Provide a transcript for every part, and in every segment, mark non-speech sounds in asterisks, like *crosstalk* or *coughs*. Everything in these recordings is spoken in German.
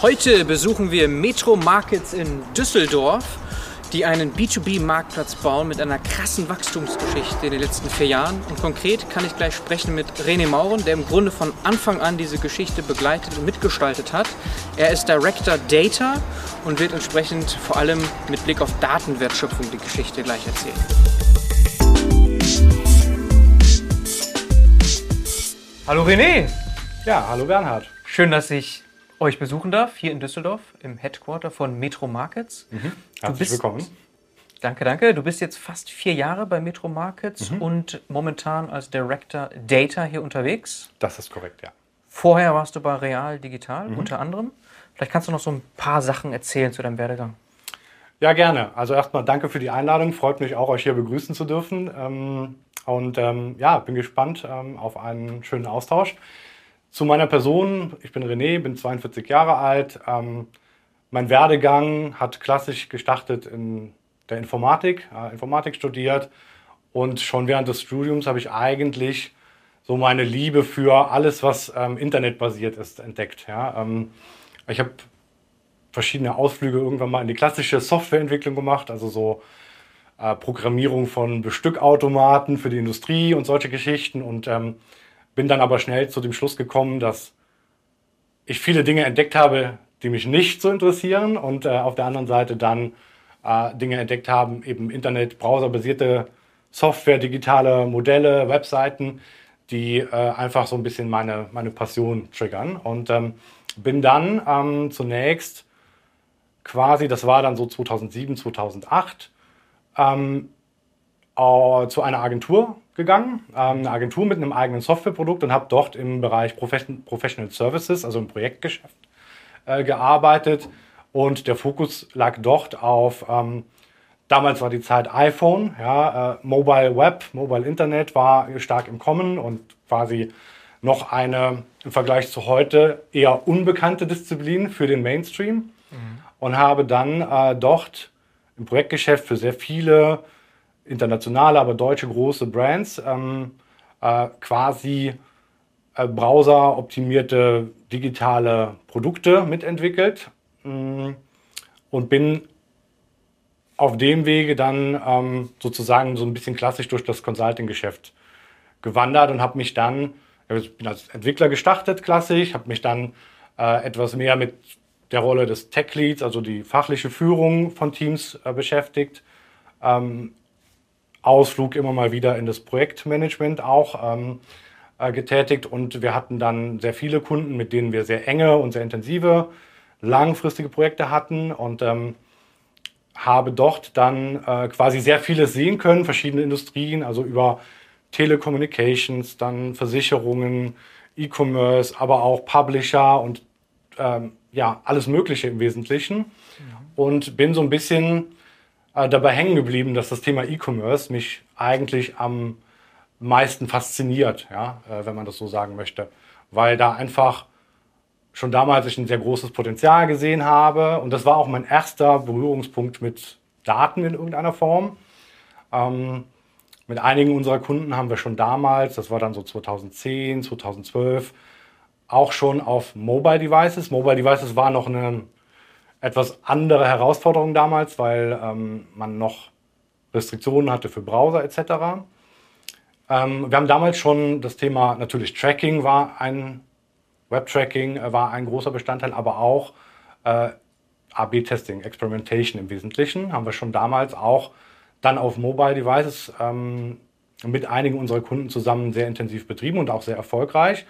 Heute besuchen wir Metro Markets in Düsseldorf, die einen B2B-Marktplatz bauen mit einer krassen Wachstumsgeschichte in den letzten vier Jahren. Und konkret kann ich gleich sprechen mit René Mauren, der im Grunde von Anfang an diese Geschichte begleitet und mitgestaltet hat. Er ist Director Data und wird entsprechend vor allem mit Blick auf Datenwertschöpfung die Geschichte gleich erzählen. Hallo René! Ja, hallo Bernhard. Schön, dass ich euch besuchen darf, hier in Düsseldorf im Headquarter von Metro Markets. Mhm. Herzlich bist, willkommen. Danke, danke. Du bist jetzt fast vier Jahre bei Metro Markets mhm. und momentan als Director Data hier unterwegs. Das ist korrekt, ja. Vorher warst du bei Real Digital mhm. unter anderem. Vielleicht kannst du noch so ein paar Sachen erzählen zu deinem Werdegang. Ja, gerne. Also erstmal danke für die Einladung. Freut mich auch, euch hier begrüßen zu dürfen. Ähm, und ähm, ja, bin gespannt ähm, auf einen schönen Austausch. Zu meiner Person, ich bin René, bin 42 Jahre alt. Ähm, mein Werdegang hat klassisch gestartet in der Informatik, äh, Informatik studiert und schon während des Studiums habe ich eigentlich so meine Liebe für alles, was ähm, internetbasiert ist, entdeckt. Ja? Ähm, ich habe verschiedene Ausflüge irgendwann mal in die klassische Softwareentwicklung gemacht, also so äh, Programmierung von Bestückautomaten für die Industrie und solche Geschichten und ähm, bin dann aber schnell zu dem Schluss gekommen, dass ich viele Dinge entdeckt habe, die mich nicht so interessieren und äh, auf der anderen Seite dann äh, Dinge entdeckt haben, eben Internet, browserbasierte Software, digitale Modelle, Webseiten, die äh, einfach so ein bisschen meine, meine Passion triggern. Und ähm, bin dann ähm, zunächst quasi, das war dann so 2007, 2008, ähm, zu einer Agentur gegangen, ähm, eine Agentur mit einem eigenen Softwareprodukt und habe dort im Bereich Professional Services, also im Projektgeschäft, äh, gearbeitet. Und der Fokus lag dort auf, ähm, damals war die Zeit iPhone, ja, äh, Mobile Web, Mobile Internet war stark im Kommen und quasi noch eine im Vergleich zu heute eher unbekannte Disziplin für den Mainstream. Mhm. Und habe dann äh, dort im Projektgeschäft für sehr viele internationale, aber deutsche große Brands ähm, äh, quasi äh, browseroptimierte digitale Produkte mitentwickelt mm, und bin auf dem Wege dann ähm, sozusagen so ein bisschen klassisch durch das Consulting-Geschäft gewandert und habe mich dann, ich bin als Entwickler gestartet, klassisch, habe mich dann äh, etwas mehr mit der Rolle des Tech Leads, also die fachliche Führung von Teams äh, beschäftigt. Ähm, Ausflug immer mal wieder in das Projektmanagement auch ähm, äh, getätigt und wir hatten dann sehr viele Kunden, mit denen wir sehr enge und sehr intensive, langfristige Projekte hatten und ähm, habe dort dann äh, quasi sehr vieles sehen können, verschiedene Industrien, also über Telecommunications, dann Versicherungen, E-Commerce, aber auch Publisher und ähm, ja, alles Mögliche im Wesentlichen. Ja. Und bin so ein bisschen äh, dabei hängen geblieben, dass das Thema E-Commerce mich eigentlich am meisten fasziniert, ja, äh, wenn man das so sagen möchte. Weil da einfach schon damals ich ein sehr großes Potenzial gesehen habe. Und das war auch mein erster Berührungspunkt mit Daten in irgendeiner Form. Ähm, mit einigen unserer Kunden haben wir schon damals, das war dann so 2010, 2012, auch schon auf Mobile Devices. Mobile Devices war noch eine etwas andere Herausforderung damals, weil ähm, man noch Restriktionen hatte für Browser etc. Ähm, wir haben damals schon das Thema, natürlich Tracking war ein, Web-Tracking äh, war ein großer Bestandteil, aber auch äh, AB-Testing, Experimentation im Wesentlichen, haben wir schon damals auch dann auf Mobile Devices ähm, mit einigen unserer Kunden zusammen sehr intensiv betrieben und auch sehr erfolgreich.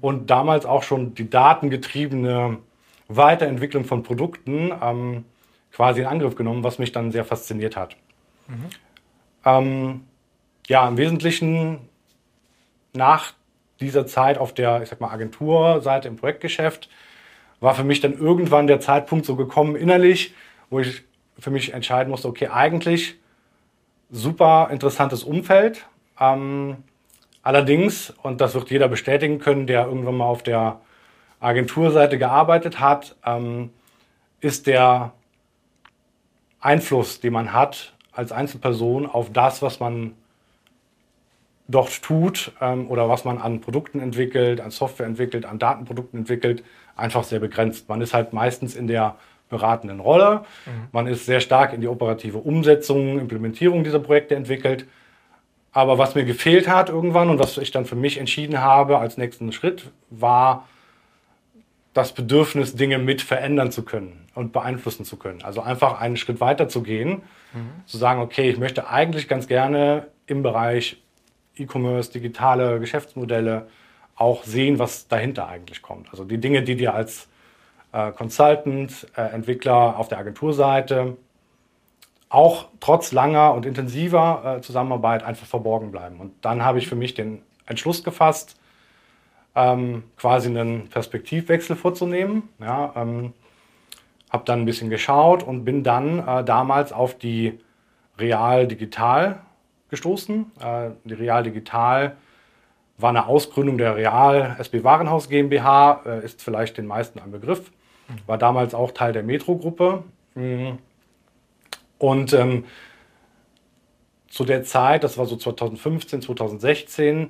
Und damals auch schon die datengetriebene Weiterentwicklung von Produkten ähm, quasi in Angriff genommen, was mich dann sehr fasziniert hat. Mhm. Ähm, ja, im Wesentlichen nach dieser Zeit auf der, ich sag mal, Agenturseite im Projektgeschäft war für mich dann irgendwann der Zeitpunkt so gekommen innerlich, wo ich für mich entscheiden musste, okay, eigentlich super interessantes Umfeld. Ähm, allerdings, und das wird jeder bestätigen können, der irgendwann mal auf der Agenturseite gearbeitet hat, ähm, ist der Einfluss, den man hat als Einzelperson auf das, was man dort tut ähm, oder was man an Produkten entwickelt, an Software entwickelt, an Datenprodukten entwickelt, einfach sehr begrenzt. Man ist halt meistens in der beratenden Rolle. Mhm. Man ist sehr stark in die operative Umsetzung, Implementierung dieser Projekte entwickelt. Aber was mir gefehlt hat irgendwann und was ich dann für mich entschieden habe als nächsten Schritt, war das Bedürfnis, Dinge mit verändern zu können und beeinflussen zu können. Also einfach einen Schritt weiter zu gehen, mhm. zu sagen, okay, ich möchte eigentlich ganz gerne im Bereich E-Commerce, digitale Geschäftsmodelle auch sehen, was dahinter eigentlich kommt. Also die Dinge, die dir als äh, Consultant, äh, Entwickler auf der Agenturseite auch trotz langer und intensiver äh, Zusammenarbeit einfach verborgen bleiben. Und dann habe ich für mich den Entschluss gefasst, ähm, quasi einen Perspektivwechsel vorzunehmen. Ja, ähm, habe dann ein bisschen geschaut und bin dann äh, damals auf die Real Digital gestoßen. Äh, die Real Digital war eine Ausgründung der Real SB Warenhaus GmbH, äh, ist vielleicht den meisten ein Begriff, war damals auch Teil der Metro-Gruppe. Mhm. Und ähm, zu der Zeit, das war so 2015, 2016, äh,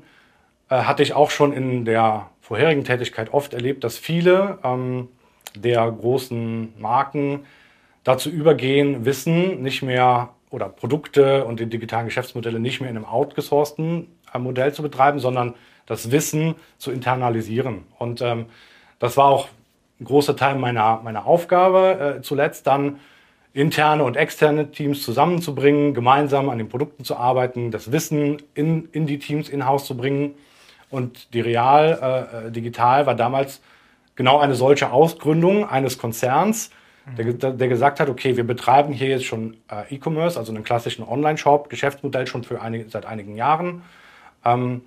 hatte ich auch schon in der vorherigen Tätigkeit oft erlebt, dass viele ähm, der großen Marken dazu übergehen, Wissen nicht mehr oder Produkte und die digitalen Geschäftsmodelle nicht mehr in einem outgesourcten äh, Modell zu betreiben, sondern das Wissen zu internalisieren. Und ähm, das war auch ein großer Teil meiner, meiner Aufgabe, äh, zuletzt dann interne und externe Teams zusammenzubringen, gemeinsam an den Produkten zu arbeiten, das Wissen in, in die Teams in-house zu bringen. Und die Real äh, Digital war damals genau eine solche Ausgründung eines Konzerns, der, der gesagt hat, okay, wir betreiben hier jetzt schon äh, E-Commerce, also einen klassischen Online-Shop, Geschäftsmodell schon für einige, seit einigen Jahren. Ähm,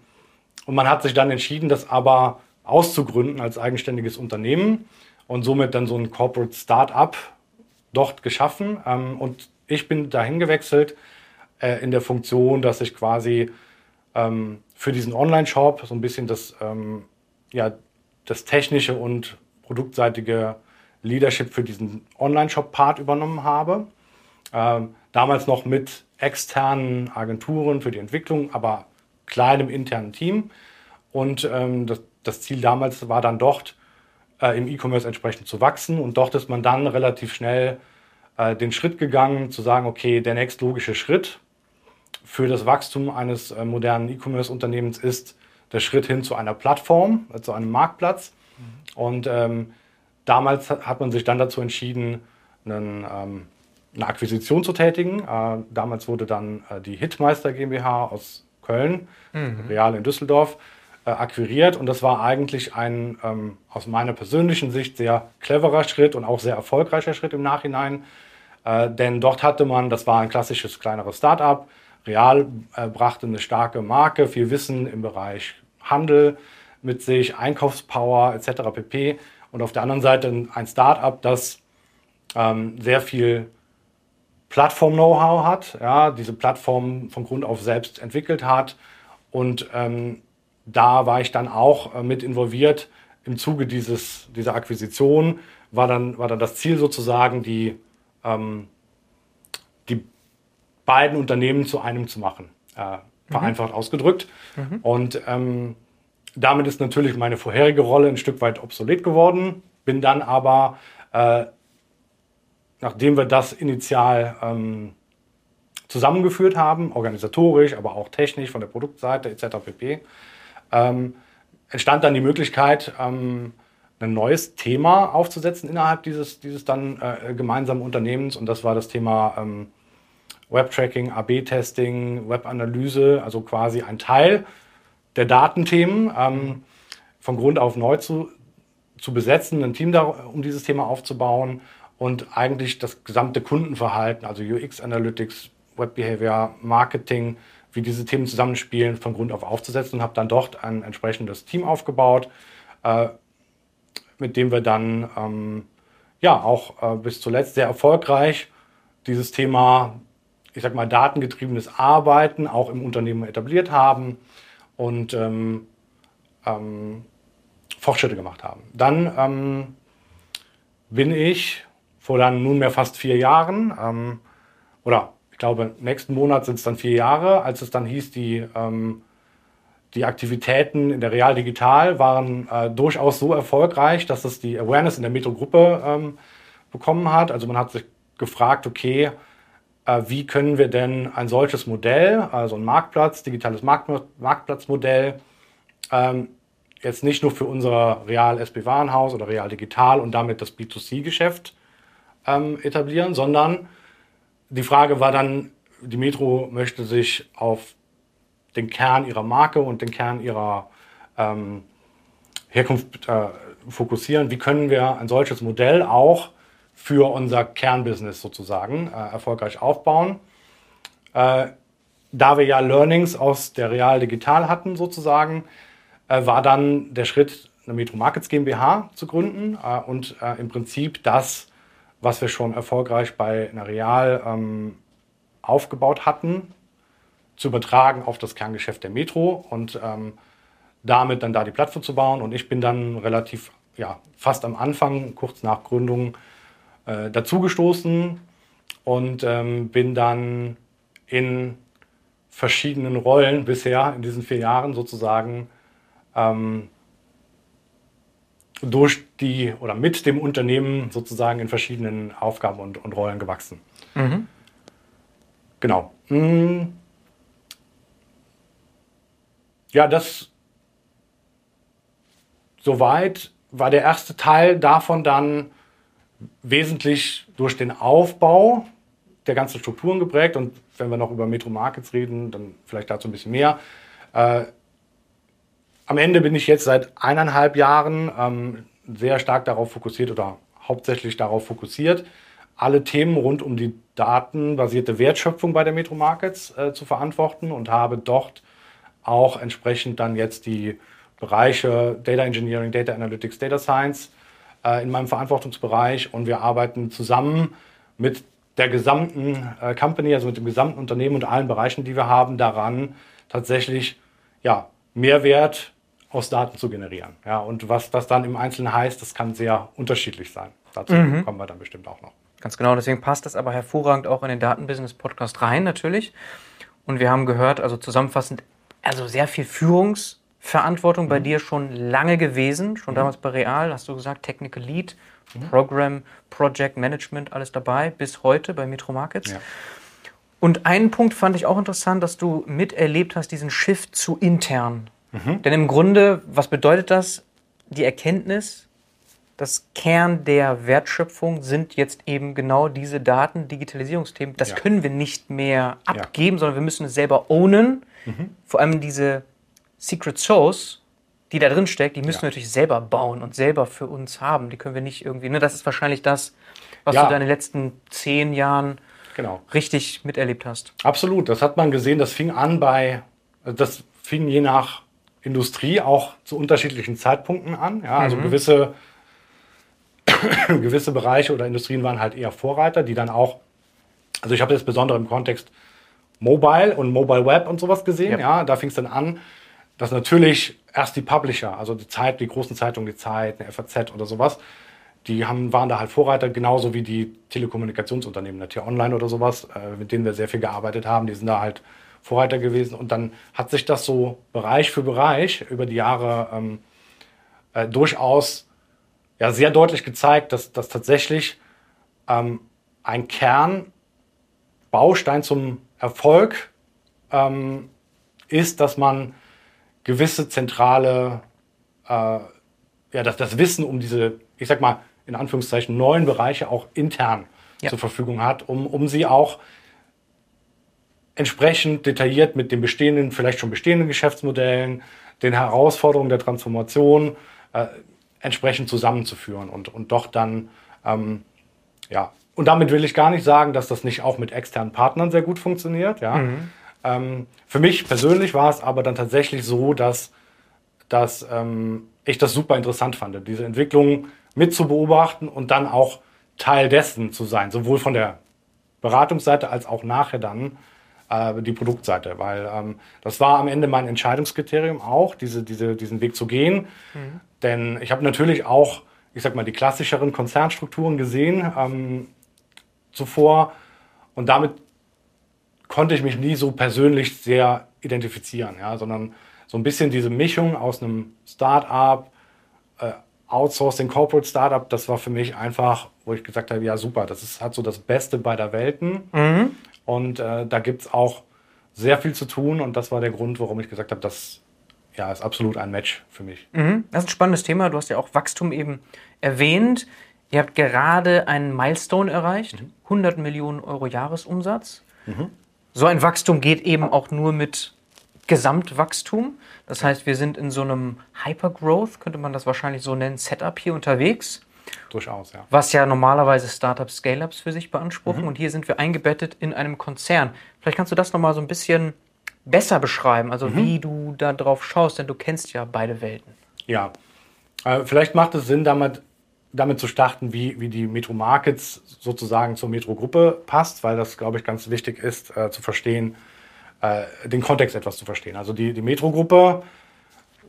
und man hat sich dann entschieden, das aber auszugründen als eigenständiges Unternehmen und somit dann so ein Corporate Start-up dort geschaffen. Ähm, und ich bin dahin gewechselt äh, in der Funktion, dass ich quasi ähm, für diesen Online-Shop so ein bisschen das, ähm, ja, das technische und produktseitige Leadership für diesen Online-Shop-Part übernommen habe. Ähm, damals noch mit externen Agenturen für die Entwicklung, aber kleinem internen Team. Und ähm, das, das, Ziel damals war dann dort, äh, im E-Commerce entsprechend zu wachsen. Und dort ist man dann relativ schnell äh, den Schritt gegangen, zu sagen, okay, der nächstlogische Schritt für das Wachstum eines äh, modernen E-Commerce-Unternehmens ist der Schritt hin zu einer Plattform, zu einem Marktplatz. Mhm. Und ähm, damals hat man sich dann dazu entschieden, einen, ähm, eine Akquisition zu tätigen. Äh, damals wurde dann äh, die Hitmeister GmbH aus Köln, mhm. Real in Düsseldorf, äh, akquiriert. Und das war eigentlich ein ähm, aus meiner persönlichen Sicht sehr cleverer Schritt und auch sehr erfolgreicher Schritt im Nachhinein. Äh, denn dort hatte man, das war ein klassisches kleineres Start-up, Real äh, brachte eine starke Marke, viel Wissen im Bereich Handel mit sich, Einkaufspower etc. pp. Und auf der anderen Seite ein Start-up, das ähm, sehr viel Plattform-Know-how hat, ja, diese Plattform von Grund auf selbst entwickelt hat. Und ähm, da war ich dann auch äh, mit involviert. Im Zuge dieses, dieser Akquisition war dann, war dann das Ziel sozusagen, die, ähm, die beiden Unternehmen zu einem zu machen, äh, vereinfacht mhm. ausgedrückt. Mhm. Und ähm, damit ist natürlich meine vorherige Rolle ein Stück weit obsolet geworden, bin dann aber äh, nachdem wir das initial ähm, zusammengeführt haben, organisatorisch, aber auch technisch von der Produktseite etc. pp., ähm, entstand dann die Möglichkeit, ähm, ein neues Thema aufzusetzen innerhalb dieses, dieses dann äh, gemeinsamen Unternehmens. Und das war das Thema ähm, Web-Tracking, AB-Testing, Web-Analyse, also quasi ein Teil der Datenthemen ähm, von Grund auf neu zu, zu besetzen, ein Team da, um dieses Thema aufzubauen und eigentlich das gesamte Kundenverhalten, also UX Analytics, Web Behavior, Marketing, wie diese Themen zusammenspielen, von Grund auf aufzusetzen und habe dann dort ein entsprechendes Team aufgebaut, äh, mit dem wir dann ähm, ja auch äh, bis zuletzt sehr erfolgreich dieses Thema, ich sag mal, datengetriebenes Arbeiten auch im Unternehmen etabliert haben und ähm, ähm, Fortschritte gemacht haben. Dann ähm, bin ich vor dann nunmehr fast vier Jahren, ähm, oder ich glaube, nächsten Monat sind es dann vier Jahre, als es dann hieß, die ähm, die Aktivitäten in der Real Digital waren äh, durchaus so erfolgreich, dass es die Awareness in der Metro-Gruppe ähm, bekommen hat. Also man hat sich gefragt, okay, wie können wir denn ein solches Modell, also ein Marktplatz, digitales Markt, Marktplatzmodell, ähm, jetzt nicht nur für unser Real SB Warenhaus oder Real Digital und damit das B2C-Geschäft ähm, etablieren, sondern die Frage war dann, die Metro möchte sich auf den Kern ihrer Marke und den Kern ihrer ähm, Herkunft äh, fokussieren. Wie können wir ein solches Modell auch für unser Kernbusiness sozusagen äh, erfolgreich aufbauen? Äh, da wir ja Learnings aus der Real Digital hatten sozusagen, äh, war dann der Schritt, eine Metro Markets GmbH zu gründen äh, und äh, im Prinzip das, was wir schon erfolgreich bei einer Real ähm, aufgebaut hatten, zu übertragen auf das Kerngeschäft der Metro und ähm, damit dann da die Plattform zu bauen. Und ich bin dann relativ, ja, fast am Anfang, kurz nach Gründung, äh, dazugestoßen und ähm, bin dann in verschiedenen Rollen bisher in diesen vier Jahren sozusagen ähm, durch die oder mit dem Unternehmen sozusagen in verschiedenen Aufgaben und, und Rollen gewachsen. Mhm. Genau. Hm. Ja, das soweit war der erste Teil davon dann wesentlich durch den Aufbau der ganzen Strukturen geprägt. Und wenn wir noch über Metro Markets reden, dann vielleicht dazu ein bisschen mehr. Äh, am Ende bin ich jetzt seit eineinhalb Jahren ähm, sehr stark darauf fokussiert oder hauptsächlich darauf fokussiert, alle Themen rund um die datenbasierte Wertschöpfung bei der Metro Markets äh, zu verantworten und habe dort auch entsprechend dann jetzt die Bereiche Data Engineering, Data Analytics, Data Science äh, in meinem Verantwortungsbereich und wir arbeiten zusammen mit der gesamten äh, Company, also mit dem gesamten Unternehmen und allen Bereichen, die wir haben, daran tatsächlich ja, Mehrwert aus Daten zu generieren. Ja, und was das dann im Einzelnen heißt, das kann sehr unterschiedlich sein. Dazu mhm. kommen wir dann bestimmt auch noch. Ganz genau, deswegen passt das aber hervorragend auch in den Datenbusiness-Podcast rein, natürlich. Und wir haben gehört, also zusammenfassend, also sehr viel Führungsverantwortung mhm. bei dir schon lange gewesen, schon mhm. damals bei Real, hast du gesagt, Technical Lead, mhm. Program, Project Management, alles dabei, bis heute bei Metro Markets. Ja. Und einen Punkt fand ich auch interessant, dass du miterlebt hast, diesen Shift zu intern. Mhm. Denn im Grunde, was bedeutet das? Die Erkenntnis, das Kern der Wertschöpfung sind jetzt eben genau diese Daten, Digitalisierungsthemen. Das ja. können wir nicht mehr abgeben, ja. sondern wir müssen es selber ownen. Mhm. Vor allem diese Secret Source, die da drin steckt, die müssen ja. wir natürlich selber bauen und selber für uns haben. Die können wir nicht irgendwie. Ne, das ist wahrscheinlich das, was du da in den letzten zehn Jahren genau. richtig miterlebt hast. Absolut. Das hat man gesehen. Das fing an bei, das fing je nach Industrie auch zu unterschiedlichen Zeitpunkten an. Ja, also mhm. gewisse, *coughs* gewisse Bereiche oder Industrien waren halt eher Vorreiter, die dann auch, also ich habe das besonders im Kontext Mobile und Mobile Web und sowas gesehen. Ja, ja da fing es dann an, dass natürlich erst die Publisher, also die Zeit, die großen Zeitungen, die Zeit, eine FAZ oder sowas, die haben, waren da halt Vorreiter, genauso wie die Telekommunikationsunternehmen, der T-Online oder sowas, äh, mit denen wir sehr viel gearbeitet haben. Die sind da halt Vorreiter gewesen. Und dann hat sich das so Bereich für Bereich über die Jahre ähm, äh, durchaus ja, sehr deutlich gezeigt, dass, dass tatsächlich ähm, ein Kernbaustein zum Erfolg ähm, ist, dass man gewisse zentrale, äh, ja, dass das Wissen um diese, ich sag mal, in Anführungszeichen neuen Bereiche auch intern ja. zur Verfügung hat, um, um sie auch entsprechend detailliert mit den bestehenden, vielleicht schon bestehenden Geschäftsmodellen, den Herausforderungen der Transformation äh, entsprechend zusammenzuführen und, und doch dann, ähm, ja, und damit will ich gar nicht sagen, dass das nicht auch mit externen Partnern sehr gut funktioniert, ja. Mhm. Ähm, für mich persönlich war es aber dann tatsächlich so, dass, dass ähm, ich das super interessant fand, diese Entwicklung mit zu beobachten und dann auch Teil dessen zu sein, sowohl von der Beratungsseite als auch nachher dann äh, die Produktseite, weil ähm, das war am Ende mein Entscheidungskriterium auch, diese, diese, diesen Weg zu gehen. Mhm. Denn ich habe natürlich auch, ich sag mal, die klassischeren Konzernstrukturen gesehen ähm, zuvor und damit konnte ich mich nie so persönlich sehr identifizieren, ja, sondern so ein bisschen diese Mischung aus einem Start-up, äh, Outsourcing, Corporate Startup, das war für mich einfach, wo ich gesagt habe, ja super, das ist, hat so das Beste beider Welten. Mhm. Und äh, da gibt es auch sehr viel zu tun und das war der Grund, warum ich gesagt habe, das ja, ist absolut ein Match für mich. Mhm. Das ist ein spannendes Thema. Du hast ja auch Wachstum eben erwähnt. Ihr habt gerade einen Milestone erreicht, mhm. 100 Millionen Euro Jahresumsatz. So ein Wachstum geht eben auch nur mit Gesamtwachstum. Das heißt, wir sind in so einem Hypergrowth, könnte man das wahrscheinlich so nennen, Setup hier unterwegs. Durchaus, ja. Was ja normalerweise Startups, Scale-Ups für sich beanspruchen. Mhm. Und hier sind wir eingebettet in einem Konzern. Vielleicht kannst du das nochmal so ein bisschen besser beschreiben, also mhm. wie du da drauf schaust, denn du kennst ja beide Welten. Ja, äh, vielleicht macht es Sinn, damit, damit zu starten, wie, wie die Metro Markets sozusagen zur Metro-Gruppe passt, weil das, glaube ich, ganz wichtig ist äh, zu verstehen, äh, den Kontext etwas zu verstehen. Also die, die Metro-Gruppe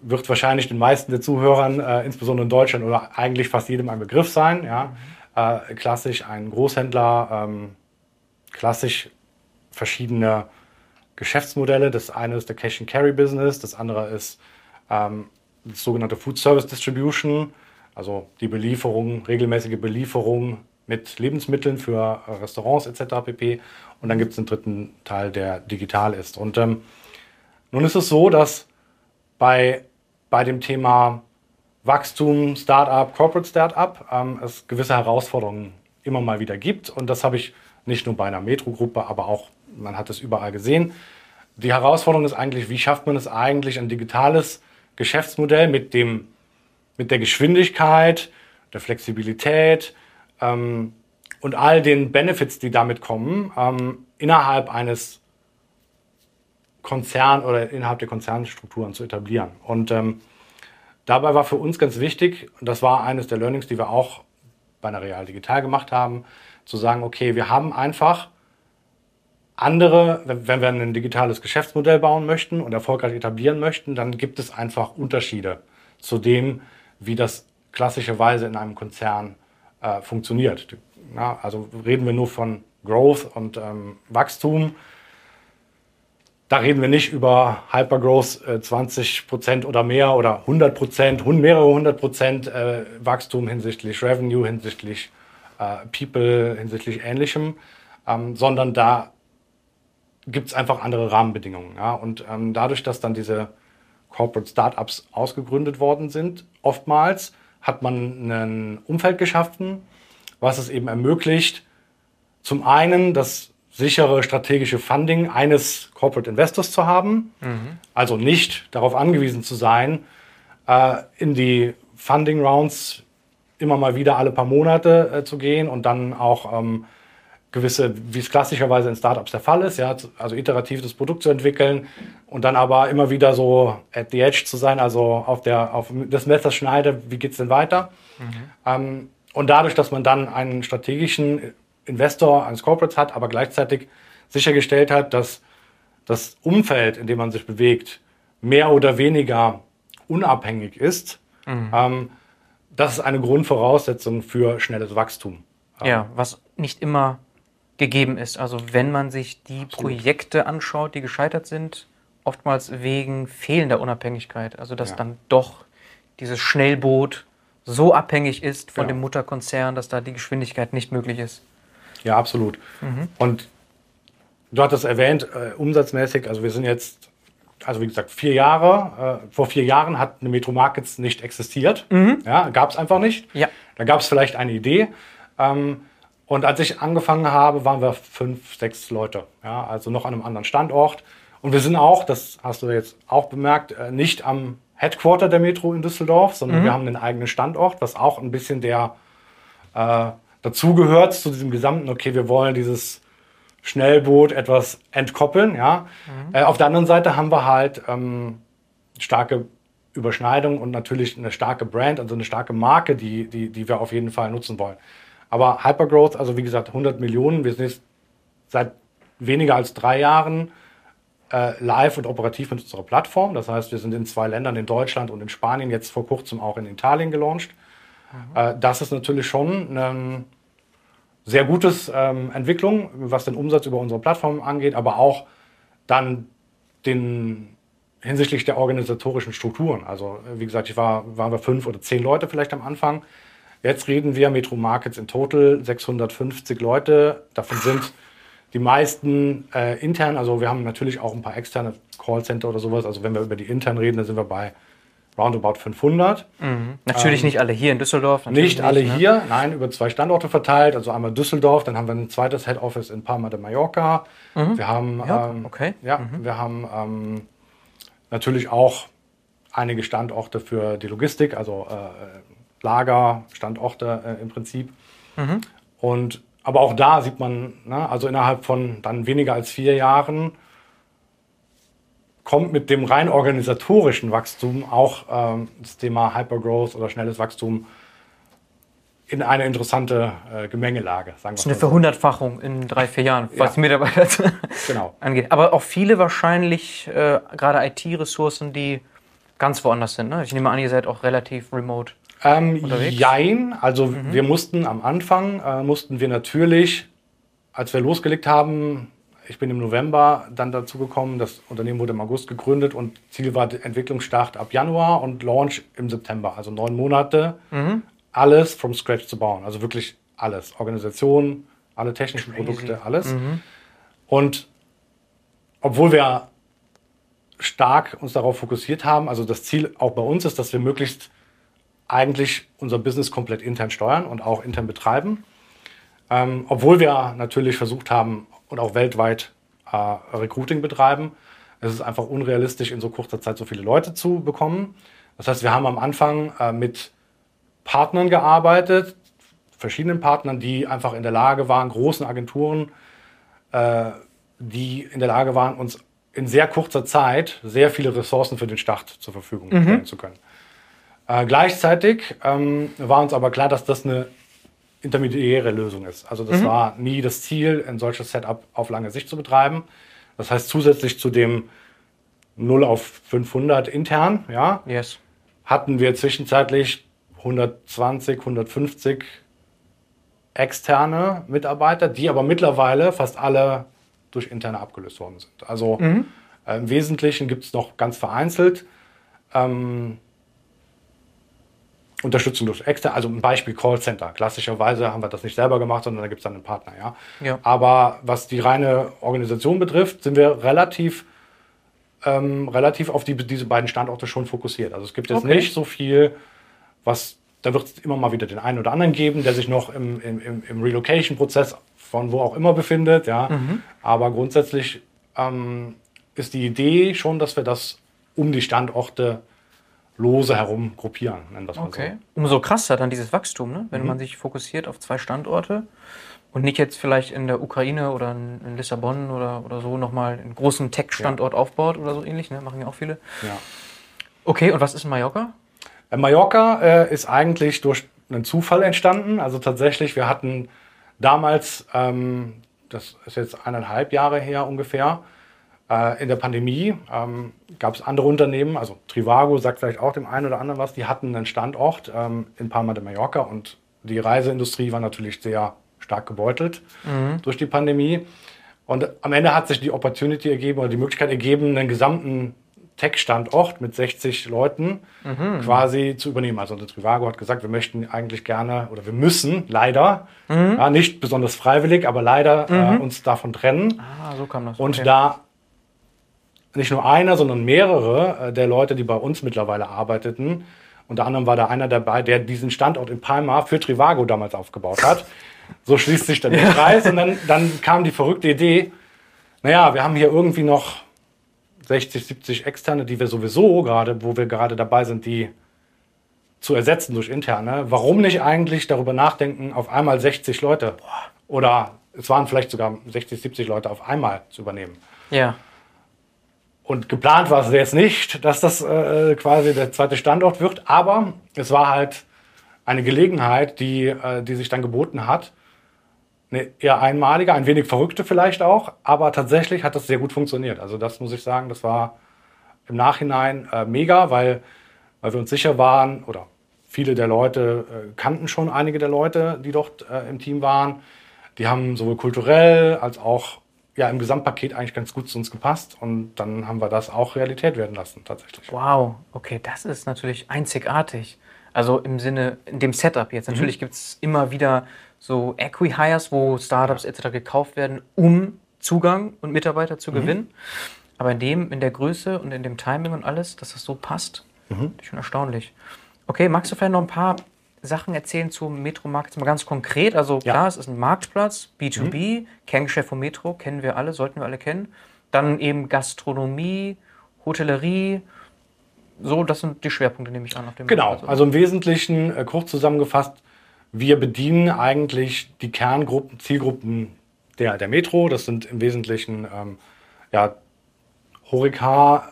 wird wahrscheinlich den meisten der Zuhörern, äh, insbesondere in Deutschland oder eigentlich fast jedem ein Begriff sein. Ja? Mhm. klassisch ein Großhändler, ähm, klassisch verschiedene Geschäftsmodelle. Das eine ist der Cash-and-Carry-Business, das andere ist ähm, das sogenannte Food Service Distribution, also die Belieferung, regelmäßige Belieferung mit Lebensmitteln für äh, Restaurants etc. pp. Und dann gibt es einen dritten Teil, der digital ist. Und ähm, nun ist es so, dass bei, bei dem Thema Wachstum, Startup, Corporate Startup ähm, es gewisse Herausforderungen immer mal wieder gibt. Und das habe ich nicht nur bei einer Metro-Gruppe, aber auch, man hat es überall gesehen. Die Herausforderung ist eigentlich, wie schafft man es eigentlich, ein digitales Geschäftsmodell mit, dem, mit der Geschwindigkeit, der Flexibilität, ähm, und all den Benefits, die damit kommen, ähm, innerhalb eines Konzern oder innerhalb der Konzernstrukturen zu etablieren. Und ähm, dabei war für uns ganz wichtig, und das war eines der Learnings, die wir auch bei einer Real Digital gemacht haben, zu sagen, okay, wir haben einfach andere, wenn wir ein digitales Geschäftsmodell bauen möchten und erfolgreich etablieren möchten, dann gibt es einfach Unterschiede zu dem, wie das klassischerweise in einem Konzern äh, funktioniert. Ja, also reden wir nur von Growth und ähm, Wachstum. Da reden wir nicht über Hypergrowth äh, 20% oder mehr oder 100 Prozent, mehrere hundert Prozent äh, Wachstum hinsichtlich Revenue, hinsichtlich äh, People, hinsichtlich Ähnlichem, ähm, sondern da gibt es einfach andere Rahmenbedingungen. Ja? Und ähm, dadurch, dass dann diese Corporate Startups ausgegründet worden sind, oftmals hat man ein Umfeld geschaffen, was es eben ermöglicht, zum einen das sichere strategische Funding eines Corporate Investors zu haben, mhm. also nicht darauf angewiesen zu sein, äh, in die Funding Rounds immer mal wieder alle paar Monate äh, zu gehen und dann auch ähm, gewisse, wie es klassischerweise in Startups der Fall ist, ja, also iterativ das Produkt zu entwickeln und dann aber immer wieder so at the edge zu sein, also auf der, auf das Messer schneide, wie geht's denn weiter? Mhm. Ähm, und dadurch, dass man dann einen strategischen Investor eines Corporates hat, aber gleichzeitig sichergestellt hat, dass das Umfeld, in dem man sich bewegt, mehr oder weniger unabhängig ist, mhm. ähm, das ist eine Grundvoraussetzung für schnelles Wachstum. Ja, was nicht immer gegeben ist. Also wenn man sich die Absolut. Projekte anschaut, die gescheitert sind, oftmals wegen fehlender Unabhängigkeit. Also dass ja. dann doch dieses Schnellboot so abhängig ist von ja. dem Mutterkonzern, dass da die Geschwindigkeit nicht möglich ist. Ja, absolut. Mhm. Und du hattest erwähnt, äh, umsatzmäßig, also wir sind jetzt, also wie gesagt, vier Jahre, äh, vor vier Jahren hat eine Metro Markets nicht existiert. Mhm. Ja, gab es einfach nicht. Ja. Da gab es vielleicht eine Idee. Ähm, und als ich angefangen habe, waren wir fünf, sechs Leute. Ja, also noch an einem anderen Standort. Und wir sind auch, das hast du jetzt auch bemerkt, äh, nicht am Headquarter der Metro in Düsseldorf, sondern mhm. wir haben einen eigenen Standort, was auch ein bisschen der äh, dazugehört zu diesem gesamten, okay, wir wollen dieses Schnellboot etwas entkoppeln. Ja. Mhm. Äh, auf der anderen Seite haben wir halt ähm, starke Überschneidung und natürlich eine starke Brand, also eine starke Marke, die, die, die wir auf jeden Fall nutzen wollen. Aber Hypergrowth, also wie gesagt, 100 Millionen, wir sind jetzt seit weniger als drei Jahren äh, live und operativ mit unserer Plattform. Das heißt, wir sind in zwei Ländern, in Deutschland und in Spanien, jetzt vor kurzem auch in Italien gelauncht. Mhm. Äh, das ist natürlich schon eine sehr gutes ähm, Entwicklung, was den Umsatz über unsere Plattform angeht, aber auch dann den hinsichtlich der organisatorischen Strukturen. Also wie gesagt, ich war, waren wir fünf oder zehn Leute vielleicht am Anfang. Jetzt reden wir Metro Markets in total 650 Leute. Davon sind die meisten äh, intern, also wir haben natürlich auch ein paar externe Callcenter oder sowas. Also wenn wir über die intern reden, dann sind wir bei roundabout 500. Mhm. Natürlich ähm, nicht alle hier in Düsseldorf. Nicht alle nicht, ne? hier, nein, über zwei Standorte verteilt. Also einmal Düsseldorf, dann haben wir ein zweites Head Office in Palma de Mallorca. Mhm. Wir haben, ja, ähm, okay. ja, mhm. wir haben ähm, natürlich auch einige Standorte für die Logistik, also äh, Lager, Standorte äh, im Prinzip. Mhm. Und aber auch da sieht man, ne, also innerhalb von dann weniger als vier Jahren kommt mit dem rein organisatorischen Wachstum auch ähm, das Thema Hypergrowth oder schnelles Wachstum in eine interessante äh, Gemengelage. Sagen das ist eine so. Verhundertfachung in drei, vier Jahren, was ja. Mitarbeiter *laughs* genau. angeht. Aber auch viele wahrscheinlich, äh, gerade IT-Ressourcen, die ganz woanders sind. Ne? Ich nehme an, ihr seid auch relativ remote. Ähm, jein, also mhm. wir mussten am Anfang, äh, mussten wir natürlich, als wir losgelegt haben, ich bin im November dann dazu gekommen, das Unternehmen wurde im August gegründet und Ziel war Entwicklungsstart ab Januar und Launch im September, also neun Monate, mhm. alles from scratch zu bauen, also wirklich alles, Organisation, alle technischen Crazy. Produkte, alles. Mhm. Und obwohl wir stark uns darauf fokussiert haben, also das Ziel auch bei uns ist, dass wir möglichst eigentlich unser Business komplett intern steuern und auch intern betreiben. Ähm, obwohl wir natürlich versucht haben und auch weltweit äh, Recruiting betreiben. Es ist einfach unrealistisch, in so kurzer Zeit so viele Leute zu bekommen. Das heißt, wir haben am Anfang äh, mit Partnern gearbeitet, verschiedenen Partnern, die einfach in der Lage waren, großen Agenturen, äh, die in der Lage waren, uns in sehr kurzer Zeit sehr viele Ressourcen für den Start zur Verfügung mhm. stellen zu können. Äh, gleichzeitig ähm, war uns aber klar, dass das eine intermediäre Lösung ist. Also das mhm. war nie das Ziel, ein solches Setup auf lange Sicht zu betreiben. Das heißt, zusätzlich zu dem 0 auf 500 intern, ja, yes. hatten wir zwischenzeitlich 120, 150 externe Mitarbeiter, die aber mittlerweile fast alle durch interne abgelöst worden sind. Also mhm. äh, im Wesentlichen gibt es noch ganz vereinzelt ähm, Unterstützung durch externe, also ein Beispiel Callcenter. Klassischerweise haben wir das nicht selber gemacht, sondern da gibt es dann einen Partner, ja? ja. Aber was die reine Organisation betrifft, sind wir relativ, ähm, relativ auf die, diese beiden Standorte schon fokussiert. Also es gibt jetzt okay. nicht so viel, was, da wird es immer mal wieder den einen oder anderen geben, der sich noch im, im, im Relocation-Prozess von wo auch immer befindet, ja. Mhm. Aber grundsätzlich ähm, ist die Idee schon, dass wir das um die Standorte lose herum gruppieren, nennen wir es mal okay. so. Umso krasser dann dieses Wachstum, ne? wenn mhm. man sich fokussiert auf zwei Standorte und nicht jetzt vielleicht in der Ukraine oder in, Lissabon oder, oder so nochmal einen großen Tech-Standort ja. aufbaut oder so ähnlich, ne? machen ja auch viele. Ja. Okay, und was ist in Mallorca? Äh, Mallorca äh, ist eigentlich durch einen Zufall entstanden. Also tatsächlich, wir hatten damals, ähm, das ist jetzt eineinhalb Jahre her ungefähr, äh, in der Pandemie ähm, gab es andere Unternehmen, also Trivago sagt vielleicht auch dem einen oder anderen was, die hatten einen Standort ähm, in Palma de Mallorca und die Reiseindustrie war natürlich sehr stark gebeutelt mhm. durch die Pandemie. Und am Ende hat sich die Opportunity ergeben oder die Möglichkeit ergeben, einen gesamten Tech-Standort mit 60 Leuten mhm. quasi zu übernehmen. Also Trivago hat gesagt, wir möchten eigentlich gerne oder wir müssen leider, mhm. ja, nicht besonders freiwillig, aber leider äh, mhm. uns davon trennen. Ah, so kam das. Und okay. da nicht nur einer, sondern mehrere äh, der Leute, die bei uns mittlerweile arbeiteten. Unter anderem war da einer dabei, der diesen Standort in Palma für Trivago damals aufgebaut hat. So schließt sich dann der *laughs* Kreis. Und dann, dann kam die verrückte Idee, naja, wir haben hier irgendwie noch 60, 70 externe, die wir sowieso gerade, wo wir gerade dabei sind, die zu ersetzen durch interne. Warum nicht eigentlich darüber nachdenken, auf einmal 60 Leute oder es waren vielleicht sogar 60, 70 Leute auf einmal zu übernehmen? Ja. Und geplant war es jetzt nicht, dass das äh, quasi der zweite Standort wird, aber es war halt eine Gelegenheit, die, äh, die sich dann geboten hat. Eine eher einmalige, ein wenig verrückte vielleicht auch, aber tatsächlich hat das sehr gut funktioniert. Also das muss ich sagen, das war im Nachhinein äh, mega, weil, weil wir uns sicher waren oder viele der Leute äh, kannten schon einige der Leute, die dort äh, im Team waren. Die haben sowohl kulturell als auch ja im Gesamtpaket eigentlich ganz gut zu uns gepasst und dann haben wir das auch Realität werden lassen tatsächlich. Wow, okay, das ist natürlich einzigartig. Also im Sinne, in dem Setup jetzt. Natürlich mhm. gibt es immer wieder so Acqui-Hires, wo Startups etc. gekauft werden, um Zugang und Mitarbeiter zu mhm. gewinnen. Aber in dem, in der Größe und in dem Timing und alles, dass das so passt, mhm. ist schon erstaunlich. Okay, magst du vielleicht noch ein paar Sachen erzählen zum Metro-Markt? Mal ganz konkret. Also ja. klar, es ist ein Marktplatz, B2B, mhm. Kerngeschäft von Metro, kennen wir alle, sollten wir alle kennen. Dann eben Gastronomie, Hotellerie, so, das sind die Schwerpunkte, nehme ich an. Auf dem genau, Markt. also im Wesentlichen, äh, kurz zusammengefasst, wir bedienen eigentlich die Kerngruppen, Zielgruppen der, der Metro. Das sind im Wesentlichen ähm, ja, Horeca,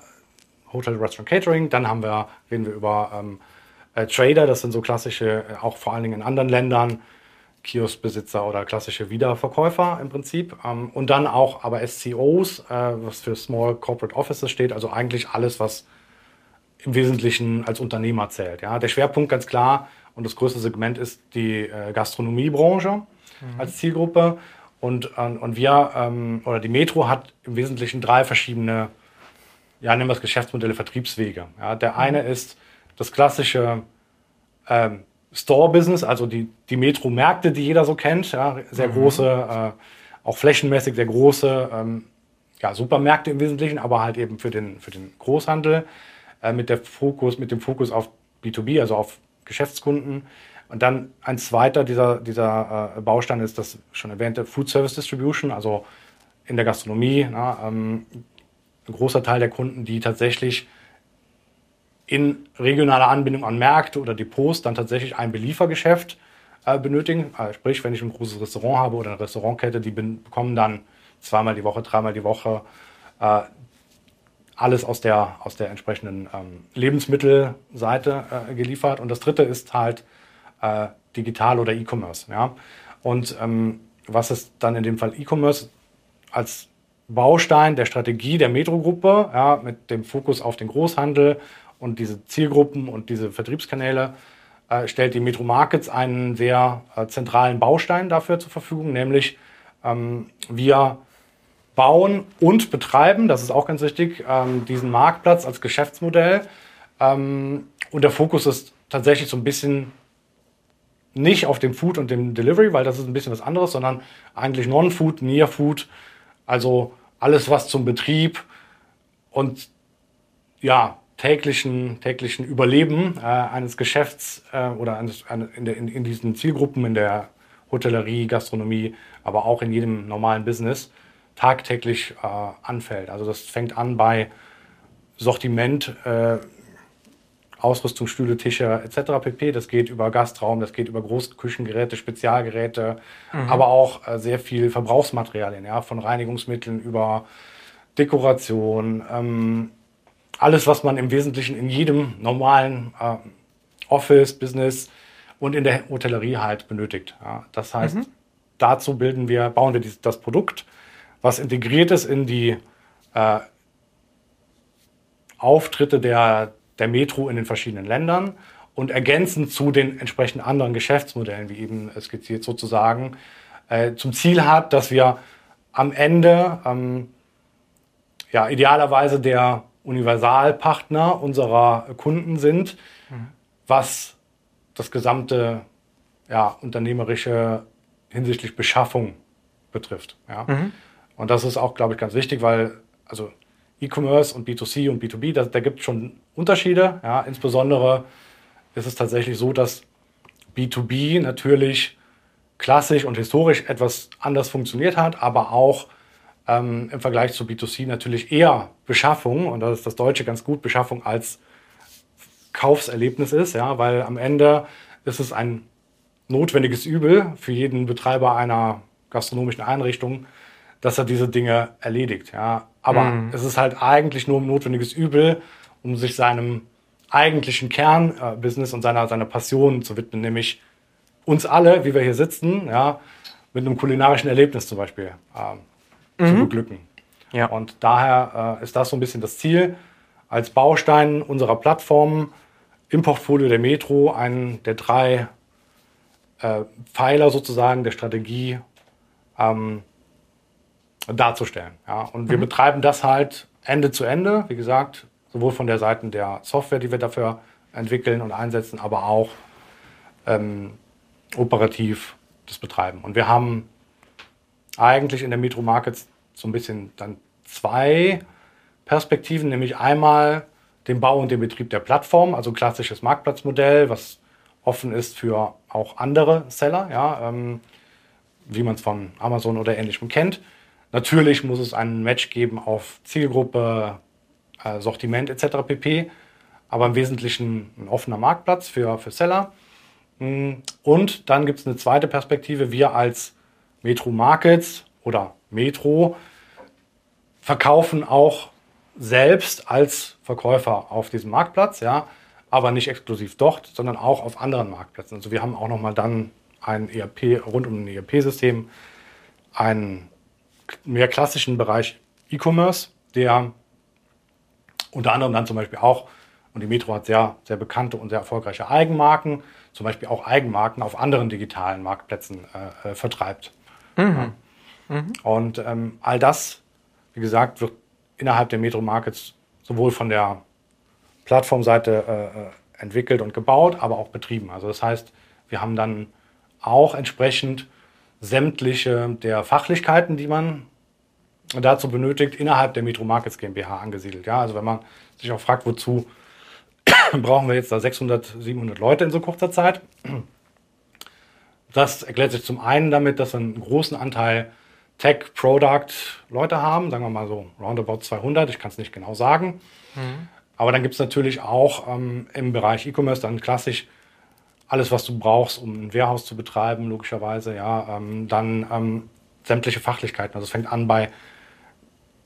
Hotel, Restaurant, Catering. Dann haben wir, reden wir über ähm, äh, Trader, das sind so klassische, äh, auch vor allen Dingen in anderen Ländern, Kioskbesitzer oder klassische Wiederverkäufer im Prinzip. Ähm, und dann auch aber SCOs, äh, was für Small Corporate Offices steht, also eigentlich alles, was im Wesentlichen als Unternehmer zählt. Ja. Der Schwerpunkt ganz klar und das größte Segment ist die äh, Gastronomiebranche mhm. als Zielgruppe. Und, äh, und wir, ähm, oder die Metro hat im Wesentlichen drei verschiedene, ja, nennen wir es Geschäftsmodelle, Vertriebswege. Ja. Der mhm. eine ist das klassische ähm, Store-Business, also die, die Metro-Märkte, die jeder so kennt, ja, sehr mhm. große, äh, auch flächenmäßig sehr große ähm, ja, Supermärkte im Wesentlichen, aber halt eben für den, für den Großhandel äh, mit, der Fokus, mit dem Fokus auf B2B, also auf Geschäftskunden. Und dann ein zweiter dieser, dieser äh, Baustein ist das schon erwähnte Food Service Distribution, also in der Gastronomie. Na, ähm, ein großer Teil der Kunden, die tatsächlich in regionaler Anbindung an Märkte oder Depots dann tatsächlich ein Beliefergeschäft äh, benötigen. Äh, sprich, wenn ich ein großes Restaurant habe oder eine Restaurantkette, die bekommen dann zweimal die Woche, dreimal die Woche äh, alles aus der, aus der entsprechenden ähm, Lebensmittelseite äh, geliefert. Und das dritte ist halt äh, digital oder E-Commerce. Ja? Und ähm, was ist dann in dem Fall E-Commerce als Baustein der Strategie der Metro-Gruppe ja, mit dem Fokus auf den Großhandel und diese Zielgruppen und diese Vertriebskanäle äh, stellt die Metro Markets einen sehr äh, zentralen Baustein dafür zur Verfügung, nämlich ähm, wir bauen und betreiben, das ist auch ganz wichtig, ähm, diesen Marktplatz als Geschäftsmodell. Ähm, und der Fokus ist tatsächlich so ein bisschen nicht auf dem Food und dem Delivery, weil das ist ein bisschen was anderes, sondern eigentlich Non-Food, Near-Food, also alles, was zum Betrieb und ja, täglichen, täglichen Überleben äh, eines Geschäfts äh, oder eines, eine, in, der, in, in diesen Zielgruppen, in der Hotellerie, Gastronomie, aber auch in jedem normalen Business tagtäglich äh, anfällt. Also das fängt an bei Sortiment, äh, Ausrüstung, Stühle, Tische etc. pp. Das geht über Gastraum, das geht über Großküchengeräte, Spezialgeräte, mhm. aber auch äh, sehr viel Verbrauchsmaterialien, ja, von Reinigungsmitteln über Dekoration, ähm, alles, was man im Wesentlichen in jedem normalen äh, Office, Business und in der Hotellerie halt benötigt. Ja. Das heißt, mhm. dazu bilden wir, bauen wir dieses, das Produkt was integriert ist in die äh, Auftritte der, der Metro in den verschiedenen Ländern und ergänzend zu den entsprechend anderen Geschäftsmodellen, wie eben skizziert sozusagen, äh, zum Ziel hat, dass wir am Ende ähm, ja, idealerweise der Universalpartner unserer Kunden sind, mhm. was das gesamte ja, unternehmerische hinsichtlich Beschaffung betrifft. Ja. Mhm. Und das ist auch, glaube ich, ganz wichtig, weil also E-Commerce und B2C und B2B, da, da gibt es schon Unterschiede. Ja, insbesondere ist es tatsächlich so, dass B2B natürlich klassisch und historisch etwas anders funktioniert hat, aber auch ähm, im Vergleich zu B2C natürlich eher Beschaffung, und das ist das Deutsche ganz gut, Beschaffung als Kaufserlebnis ist, ja, weil am Ende ist es ein notwendiges Übel für jeden Betreiber einer gastronomischen Einrichtung, dass er diese Dinge erledigt. Ja. Aber mhm. es ist halt eigentlich nur ein notwendiges Übel, um sich seinem eigentlichen Kernbusiness und seiner, seiner Passion zu widmen, nämlich uns alle, wie wir hier sitzen, ja, mit einem kulinarischen Erlebnis zum Beispiel äh, mhm. zu beglücken. Ja. Und daher äh, ist das so ein bisschen das Ziel, als Baustein unserer Plattform im Portfolio der Metro einen der drei äh, Pfeiler sozusagen der Strategie ähm, darzustellen. Ja? Und wir betreiben das halt Ende zu Ende, wie gesagt, sowohl von der Seite der Software, die wir dafür entwickeln und einsetzen, aber auch ähm, operativ das betreiben. Und wir haben eigentlich in der Metro Markets so ein bisschen dann zwei Perspektiven, nämlich einmal den Bau und den Betrieb der Plattform, also klassisches Marktplatzmodell, was offen ist für auch andere Seller, ja, ähm, wie man es von Amazon oder ähnlichem kennt. Natürlich muss es ein Match geben auf Zielgruppe, äh, Sortiment etc. pp. Aber im Wesentlichen ein offener Marktplatz für, für Seller. Mm, und dann gibt es eine zweite Perspektive. Wir als Metro Markets oder Metro verkaufen auch selbst als Verkäufer auf diesem Marktplatz, ja, aber nicht exklusiv dort, sondern auch auf anderen Marktplätzen. Also wir haben auch nochmal dann ein ERP rund um ein ERP-System, einen mehr klassischen Bereich E-Commerce, der unter anderem dann zum Beispiel auch, und die Metro hat sehr, sehr bekannte und sehr erfolgreiche Eigenmarken, zum Beispiel auch Eigenmarken auf anderen digitalen Marktplätzen äh, äh, vertreibt. Mhm. Ja. Mhm. Und ähm, all das, wie gesagt, wird innerhalb der Metro Markets sowohl von der Plattformseite äh, äh, entwickelt und gebaut, aber auch betrieben. Also das heißt, wir haben dann auch entsprechend sämtliche der Fachlichkeiten, die man dazu benötigt, innerhalb der Metro Markets GmbH angesiedelt. Ja, also wenn man sich auch fragt, wozu *coughs* brauchen wir jetzt da 600, 700 Leute in so kurzer Zeit? Das erklärt sich zum einen damit, dass wir einen großen Anteil Tech, Product Leute haben, sagen wir mal so roundabout 200, ich kann es nicht genau sagen. Mhm. Aber dann gibt es natürlich auch ähm, im Bereich E-Commerce dann klassisch alles, was du brauchst, um ein Warehouse zu betreiben, logischerweise, ja, ähm, dann ähm, sämtliche Fachlichkeiten. Also es fängt an bei,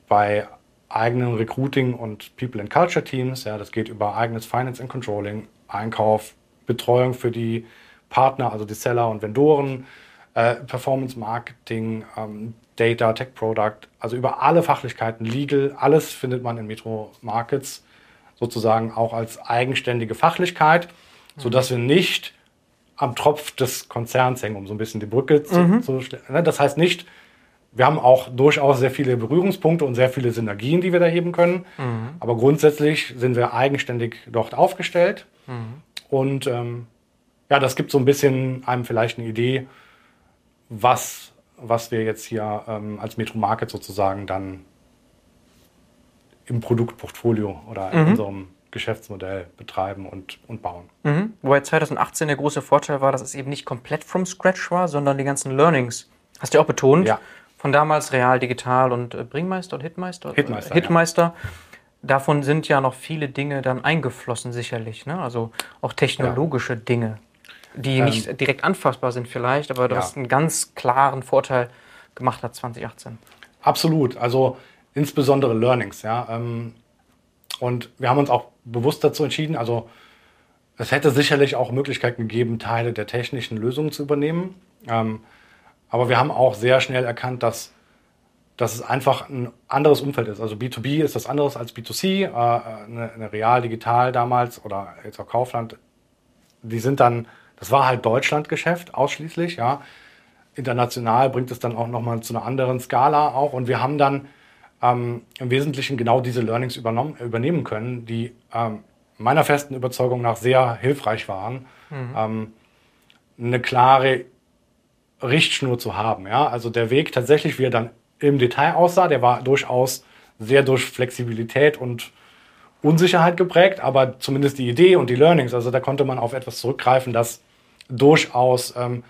bei eigenen Recruiting und People and Culture Teams, ja, das geht über eigenes Finance and Controlling, Einkauf, Betreuung für die Partner, also die Seller und Vendoren, äh, Performance Marketing, ähm, Data, Tech Product, also über alle Fachlichkeiten, Legal, alles findet man in Metro Markets sozusagen auch als eigenständige Fachlichkeit sodass wir nicht am Tropf des Konzerns hängen, um so ein bisschen die Brücke zu, mhm. zu ne, Das heißt nicht, wir haben auch durchaus sehr viele Berührungspunkte und sehr viele Synergien, die wir da heben können. Mhm. Aber grundsätzlich sind wir eigenständig dort aufgestellt. Mhm. Und ähm, ja, das gibt so ein bisschen einem vielleicht eine Idee, was, was wir jetzt hier ähm, als Metro Market sozusagen dann im Produktportfolio oder in mhm. unserem Geschäftsmodell betreiben und, und bauen. Mhm. Wobei 2018 der große Vorteil war, dass es eben nicht komplett from scratch war, sondern die ganzen Learnings, hast du ja auch betont, ja. von damals Real, Digital und äh, Bringmeister und Hitmeister? Hitmeister. Hitmeister. Ja. Davon sind ja noch viele Dinge dann eingeflossen, sicherlich. Ne? Also auch technologische ja. Dinge, die ähm, nicht direkt anfassbar sind, vielleicht, aber du hast einen ganz klaren Vorteil gemacht hat 2018. Absolut. Also insbesondere Learnings. Ja. Ähm, und wir haben uns auch bewusst dazu entschieden, also es hätte sicherlich auch Möglichkeiten gegeben, Teile der technischen Lösungen zu übernehmen. Ähm, aber wir haben auch sehr schnell erkannt, dass, dass es einfach ein anderes Umfeld ist. Also B2B ist das anderes als B2C. Äh, eine, eine Real Digital damals oder jetzt auch Kaufland, die sind dann, das war halt Deutschlandgeschäft ausschließlich, ja. International bringt es dann auch nochmal zu einer anderen Skala auch. Und wir haben dann ähm, im Wesentlichen genau diese Learnings übernehmen können, die ähm, meiner festen Überzeugung nach sehr hilfreich waren, mhm. ähm, eine klare Richtschnur zu haben. Ja? Also der Weg tatsächlich, wie er dann im Detail aussah, der war durchaus sehr durch Flexibilität und Unsicherheit geprägt, aber zumindest die Idee und die Learnings, also da konnte man auf etwas zurückgreifen, das durchaus, ähm,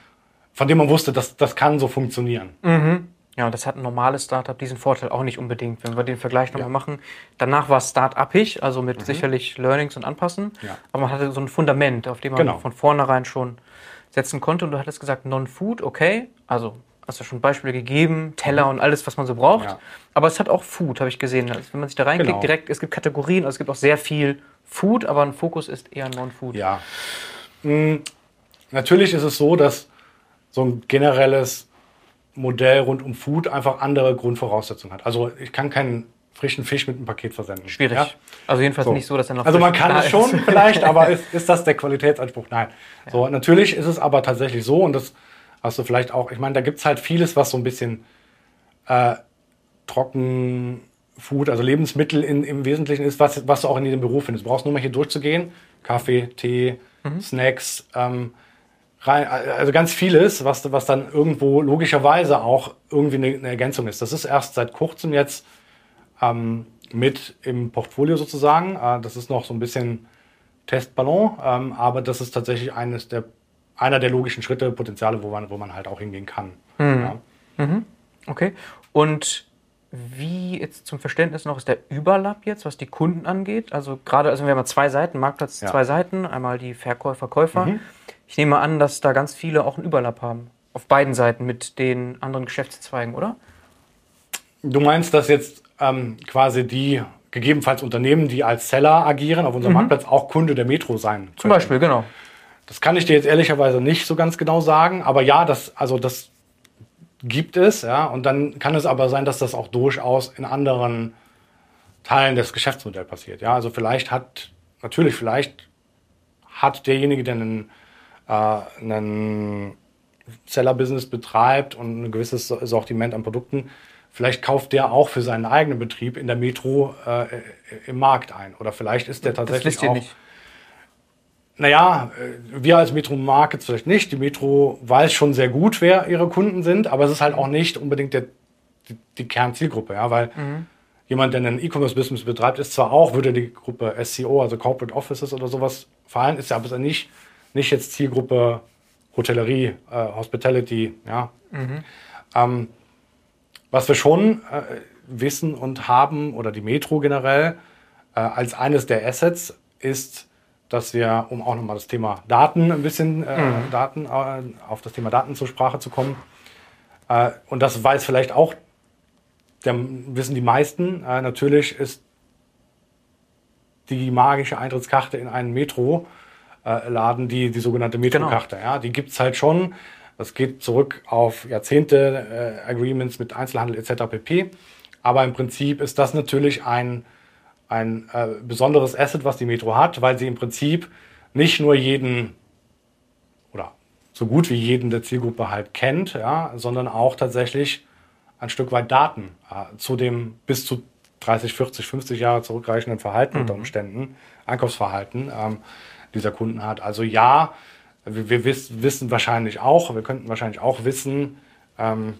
von dem man wusste, dass das kann so funktionieren. Mhm. Ja, und das hat ein normales Startup diesen Vorteil auch nicht unbedingt. Wenn wir den Vergleich nochmal ja. machen, danach war es Start-upig, also mit mhm. sicherlich Learnings und Anpassen. Ja. Aber man hatte so ein Fundament, auf dem man genau. von vornherein schon setzen konnte. Und du hattest gesagt, Non-Food, okay. Also hast du schon Beispiele gegeben, Teller mhm. und alles, was man so braucht. Ja. Aber es hat auch Food, habe ich gesehen. Also wenn man sich da reinklickt, genau. direkt, es gibt Kategorien, also es gibt auch sehr viel Food, aber ein Fokus ist eher Non-Food. Ja. Natürlich ist es so, dass so ein generelles Modell rund um Food einfach andere Grundvoraussetzungen hat. Also ich kann keinen frischen Fisch mit einem Paket versenden. Schwierig. Ja? Also jedenfalls so. nicht so, dass er noch. Also man kann es schon vielleicht, aber *laughs* ist, ist das der Qualitätsanspruch? Nein. Ja. So natürlich ist es aber tatsächlich so und das hast du vielleicht auch. Ich meine, da gibt es halt vieles, was so ein bisschen äh, Trockenfood, also Lebensmittel in, im Wesentlichen ist, was, was du auch in jedem Büro findest. Du brauchst nur mal hier durchzugehen. Kaffee, Tee, mhm. Snacks, ähm, rein, also ganz vieles, was, was dann irgendwo logischerweise auch irgendwie eine, eine Ergänzung ist. Das ist erst seit kurzem jetzt ähm, mit im Portfolio sozusagen. Äh, das ist noch so ein bisschen Testballon, ähm, aber das ist tatsächlich eines der, einer der logischen Schritte, Potenziale, wo man, wo man halt auch hingehen kann. Mhm. Ja. Mhm. Okay. Und wie jetzt zum Verständnis noch ist der Überlapp jetzt, was die Kunden angeht? Also gerade, also wir haben zwei Seiten, Marktplatz ja. zwei Seiten, einmal die Verkäufer, Käufer. Mhm. Ich nehme an, dass da ganz viele auch einen Überlapp haben. Auf beiden Seiten mit den anderen Geschäftszweigen, oder? Du meinst, dass jetzt ähm, quasi die gegebenenfalls Unternehmen, die als Seller agieren, auf unserem mhm. Marktplatz auch Kunde der Metro sein können. Zum Beispiel, genau. Das kann ich dir jetzt ehrlicherweise nicht so ganz genau sagen, aber ja, das, also das gibt es, ja, und dann kann es aber sein, dass das auch durchaus in anderen Teilen des Geschäftsmodells passiert. Ja, also vielleicht hat, natürlich, vielleicht hat derjenige, der einen, äh, einen Seller-Business betreibt und ein gewisses Sortiment an Produkten, Vielleicht kauft der auch für seinen eigenen Betrieb in der Metro äh, im Markt ein. Oder vielleicht ist der tatsächlich das wisst ihr auch. Nicht. Naja, äh, wir als Metro Markets vielleicht nicht. Die Metro weiß schon sehr gut, wer ihre Kunden sind, aber es ist halt auch nicht unbedingt der, die, die Kernzielgruppe, ja, weil mhm. jemand, der ein E-Commerce-Business betreibt, ist zwar auch, würde die Gruppe SEO, also Corporate Offices oder sowas fallen, ist ja aber nicht, nicht jetzt Zielgruppe Hotellerie, äh, Hospitality, ja. Mhm. Ähm, was wir schon äh, wissen und haben, oder die Metro generell, äh, als eines der Assets ist, dass wir, um auch nochmal das Thema Daten ein bisschen äh, mhm. Daten, äh, auf das Thema Daten zur Sprache zu kommen, äh, und das weiß vielleicht auch, der, wissen die meisten, natürlich ist die magische Eintrittskarte in einen Metro-Laden die, die sogenannte genau. Metro-Karte. Genau. Ja, die gibt es halt schon. Das geht zurück auf Jahrzehnte, äh, Agreements mit Einzelhandel etc. pp. Aber im Prinzip ist das natürlich ein, ein äh, besonderes Asset, was die Metro hat, weil sie im Prinzip nicht nur jeden oder so gut wie jeden der Zielgruppe halt kennt, ja, sondern auch tatsächlich ein Stück weit Daten äh, zu dem bis zu 30, 40, 50 Jahre zurückreichenden Verhalten mhm. unter Umständen, Einkaufsverhalten ähm, dieser Kunden hat. Also ja, wir, wir wiss, wissen wahrscheinlich auch, wir könnten wahrscheinlich auch wissen, ähm,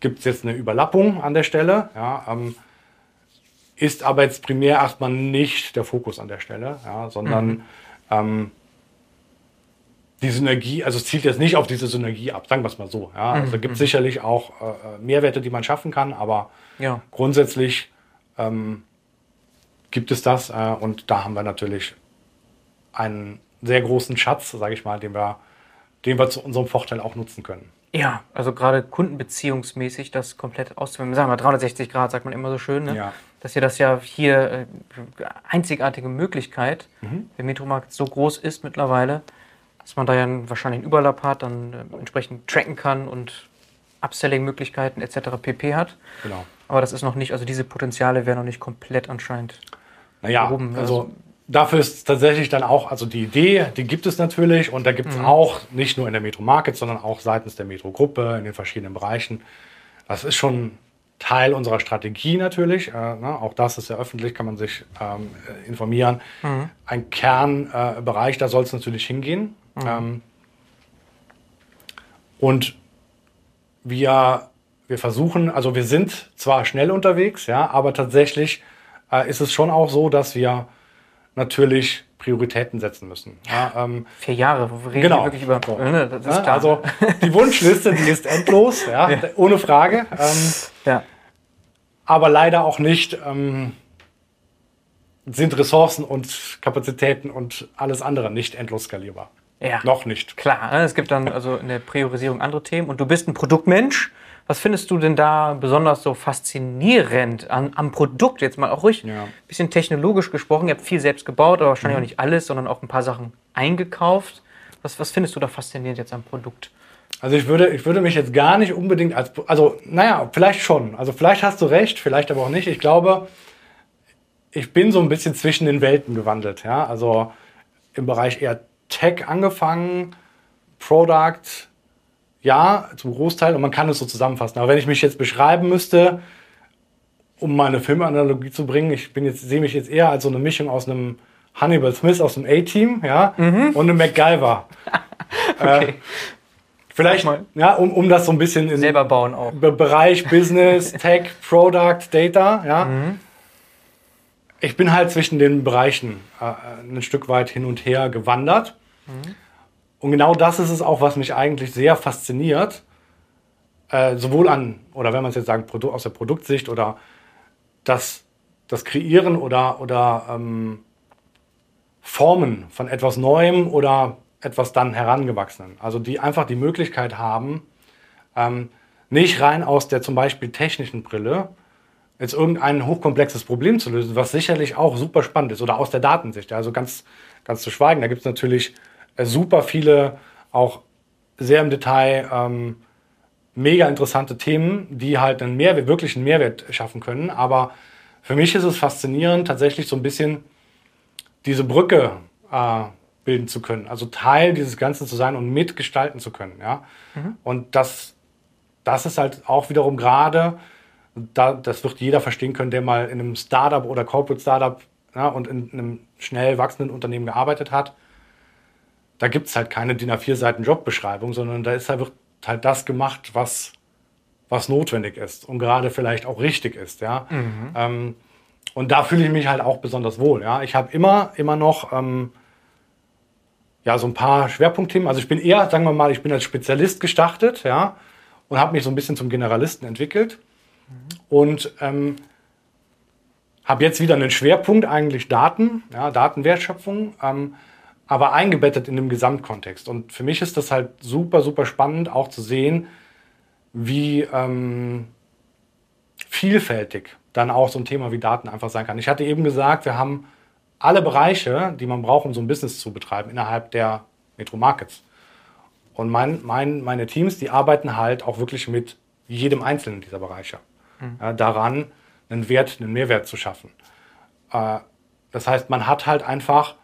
gibt es jetzt eine Überlappung an der Stelle, ja, ähm, ist aber jetzt primär erstmal nicht der Fokus an der Stelle, ja, sondern mhm. ähm, die Synergie, also es zielt jetzt nicht auf diese Synergie ab, sagen wir es mal so. Ja. Also mhm. gibt es sicherlich auch äh, äh, Mehrwerte, die man schaffen kann, aber ja. grundsätzlich ähm, gibt es das äh, und da haben wir natürlich einen sehr großen Schatz, sage ich mal, den wir, den wir zu unserem Vorteil auch nutzen können. Ja, also gerade kundenbeziehungsmäßig das komplett auszuwählen. Sagen wir 360 Grad, sagt man immer so schön, ne? ja. dass ihr das ja hier äh, einzigartige Möglichkeit, mhm. der Metromarkt so groß ist mittlerweile, dass man da ja wahrscheinlich einen Überlapp hat, dann äh, entsprechend tracken kann und Upselling-Möglichkeiten etc. pp. hat. Genau. Aber das ist noch nicht, also diese Potenziale werden noch nicht komplett anscheinend naja, erhoben. Also, also dafür ist tatsächlich dann auch, also die Idee, die gibt es natürlich und da gibt es mhm. auch nicht nur in der Metro Market, sondern auch seitens der Metro Gruppe in den verschiedenen Bereichen. Das ist schon Teil unserer Strategie natürlich. Äh, ne? Auch das ist ja öffentlich, kann man sich ähm, informieren. Mhm. Ein Kernbereich, äh, da soll es natürlich hingehen. Mhm. Ähm, und wir, wir versuchen, also wir sind zwar schnell unterwegs, ja, aber tatsächlich äh, ist es schon auch so, dass wir natürlich Prioritäten setzen müssen. Ja, ähm, Vier Jahre, wo wir reden genau. wirklich über. So. Ne, das ist ja, klar. Also die Wunschliste, die ist endlos, ja, ja. ohne Frage. Ähm, ja. Aber leider auch nicht ähm, sind Ressourcen und Kapazitäten und alles andere nicht endlos skalierbar. Ja. Noch nicht. Klar, ne, es gibt dann also in der Priorisierung andere Themen und du bist ein Produktmensch. Was findest du denn da besonders so faszinierend an, am Produkt? Jetzt mal auch ruhig ja. ein bisschen technologisch gesprochen. Ihr habt viel selbst gebaut, aber wahrscheinlich mhm. auch nicht alles, sondern auch ein paar Sachen eingekauft. Was, was findest du da faszinierend jetzt am Produkt? Also ich würde, ich würde mich jetzt gar nicht unbedingt als, also naja, vielleicht schon. Also vielleicht hast du recht, vielleicht aber auch nicht. Ich glaube, ich bin so ein bisschen zwischen den Welten gewandelt. Ja? Also im Bereich eher Tech angefangen, Product, ja, zum Großteil und man kann es so zusammenfassen. Aber wenn ich mich jetzt beschreiben müsste, um meine Filmanalogie zu bringen, ich bin jetzt, sehe mich jetzt eher als so eine Mischung aus einem Hannibal Smith aus dem A-Team, ja, mhm. und einem MacGyver. *laughs* okay. Äh, vielleicht, ja, um, um das so ein bisschen in selber bauen auch. Bereich Business, *laughs* Tech, Product, Data, ja. Mhm. Ich bin halt zwischen den Bereichen äh, ein Stück weit hin und her gewandert. Mhm. Und genau das ist es auch, was mich eigentlich sehr fasziniert. Äh, sowohl an, oder wenn man es jetzt sagen, aus der Produktsicht oder das, das Kreieren oder, oder ähm, Formen von etwas Neuem oder etwas dann Herangewachsenen. Also die einfach die Möglichkeit haben, ähm, nicht rein aus der zum Beispiel technischen Brille jetzt irgendein hochkomplexes Problem zu lösen, was sicherlich auch super spannend ist oder aus der Datensicht. Also ganz, ganz zu schweigen, da gibt es natürlich super viele auch sehr im Detail ähm, mega interessante Themen, die halt einen Mehrwert, wirklich einen Mehrwert schaffen können. Aber für mich ist es faszinierend, tatsächlich so ein bisschen diese Brücke äh, bilden zu können, also Teil dieses Ganzen zu sein und mitgestalten zu können. Ja? Mhm. Und das, das ist halt auch wiederum gerade da, das wird jeder verstehen können, der mal in einem Startup oder Corporate Startup ja, und in einem schnell wachsenden Unternehmen gearbeitet hat. Da gibt es halt keine DIN A4 Seiten Jobbeschreibung, sondern da ist halt, wird halt das gemacht, was, was notwendig ist und gerade vielleicht auch richtig ist. Ja? Mhm. Ähm, und da fühle ich mich halt auch besonders wohl. Ja? Ich habe immer, immer noch ähm, ja, so ein paar Schwerpunktthemen. Also ich bin eher, sagen wir mal, ich bin als Spezialist gestartet, ja, und habe mich so ein bisschen zum Generalisten entwickelt. Und ähm, habe jetzt wieder einen Schwerpunkt, eigentlich Daten, ja, Datenwertschöpfung, ähm, aber eingebettet in dem Gesamtkontext. Und für mich ist das halt super, super spannend, auch zu sehen, wie ähm, vielfältig dann auch so ein Thema wie Daten einfach sein kann. Ich hatte eben gesagt, wir haben alle Bereiche, die man braucht, um so ein Business zu betreiben, innerhalb der Metro Markets. Und mein, mein, meine Teams, die arbeiten halt auch wirklich mit jedem einzelnen dieser Bereiche mhm. äh, daran, einen Wert, einen Mehrwert zu schaffen. Äh, das heißt, man hat halt einfach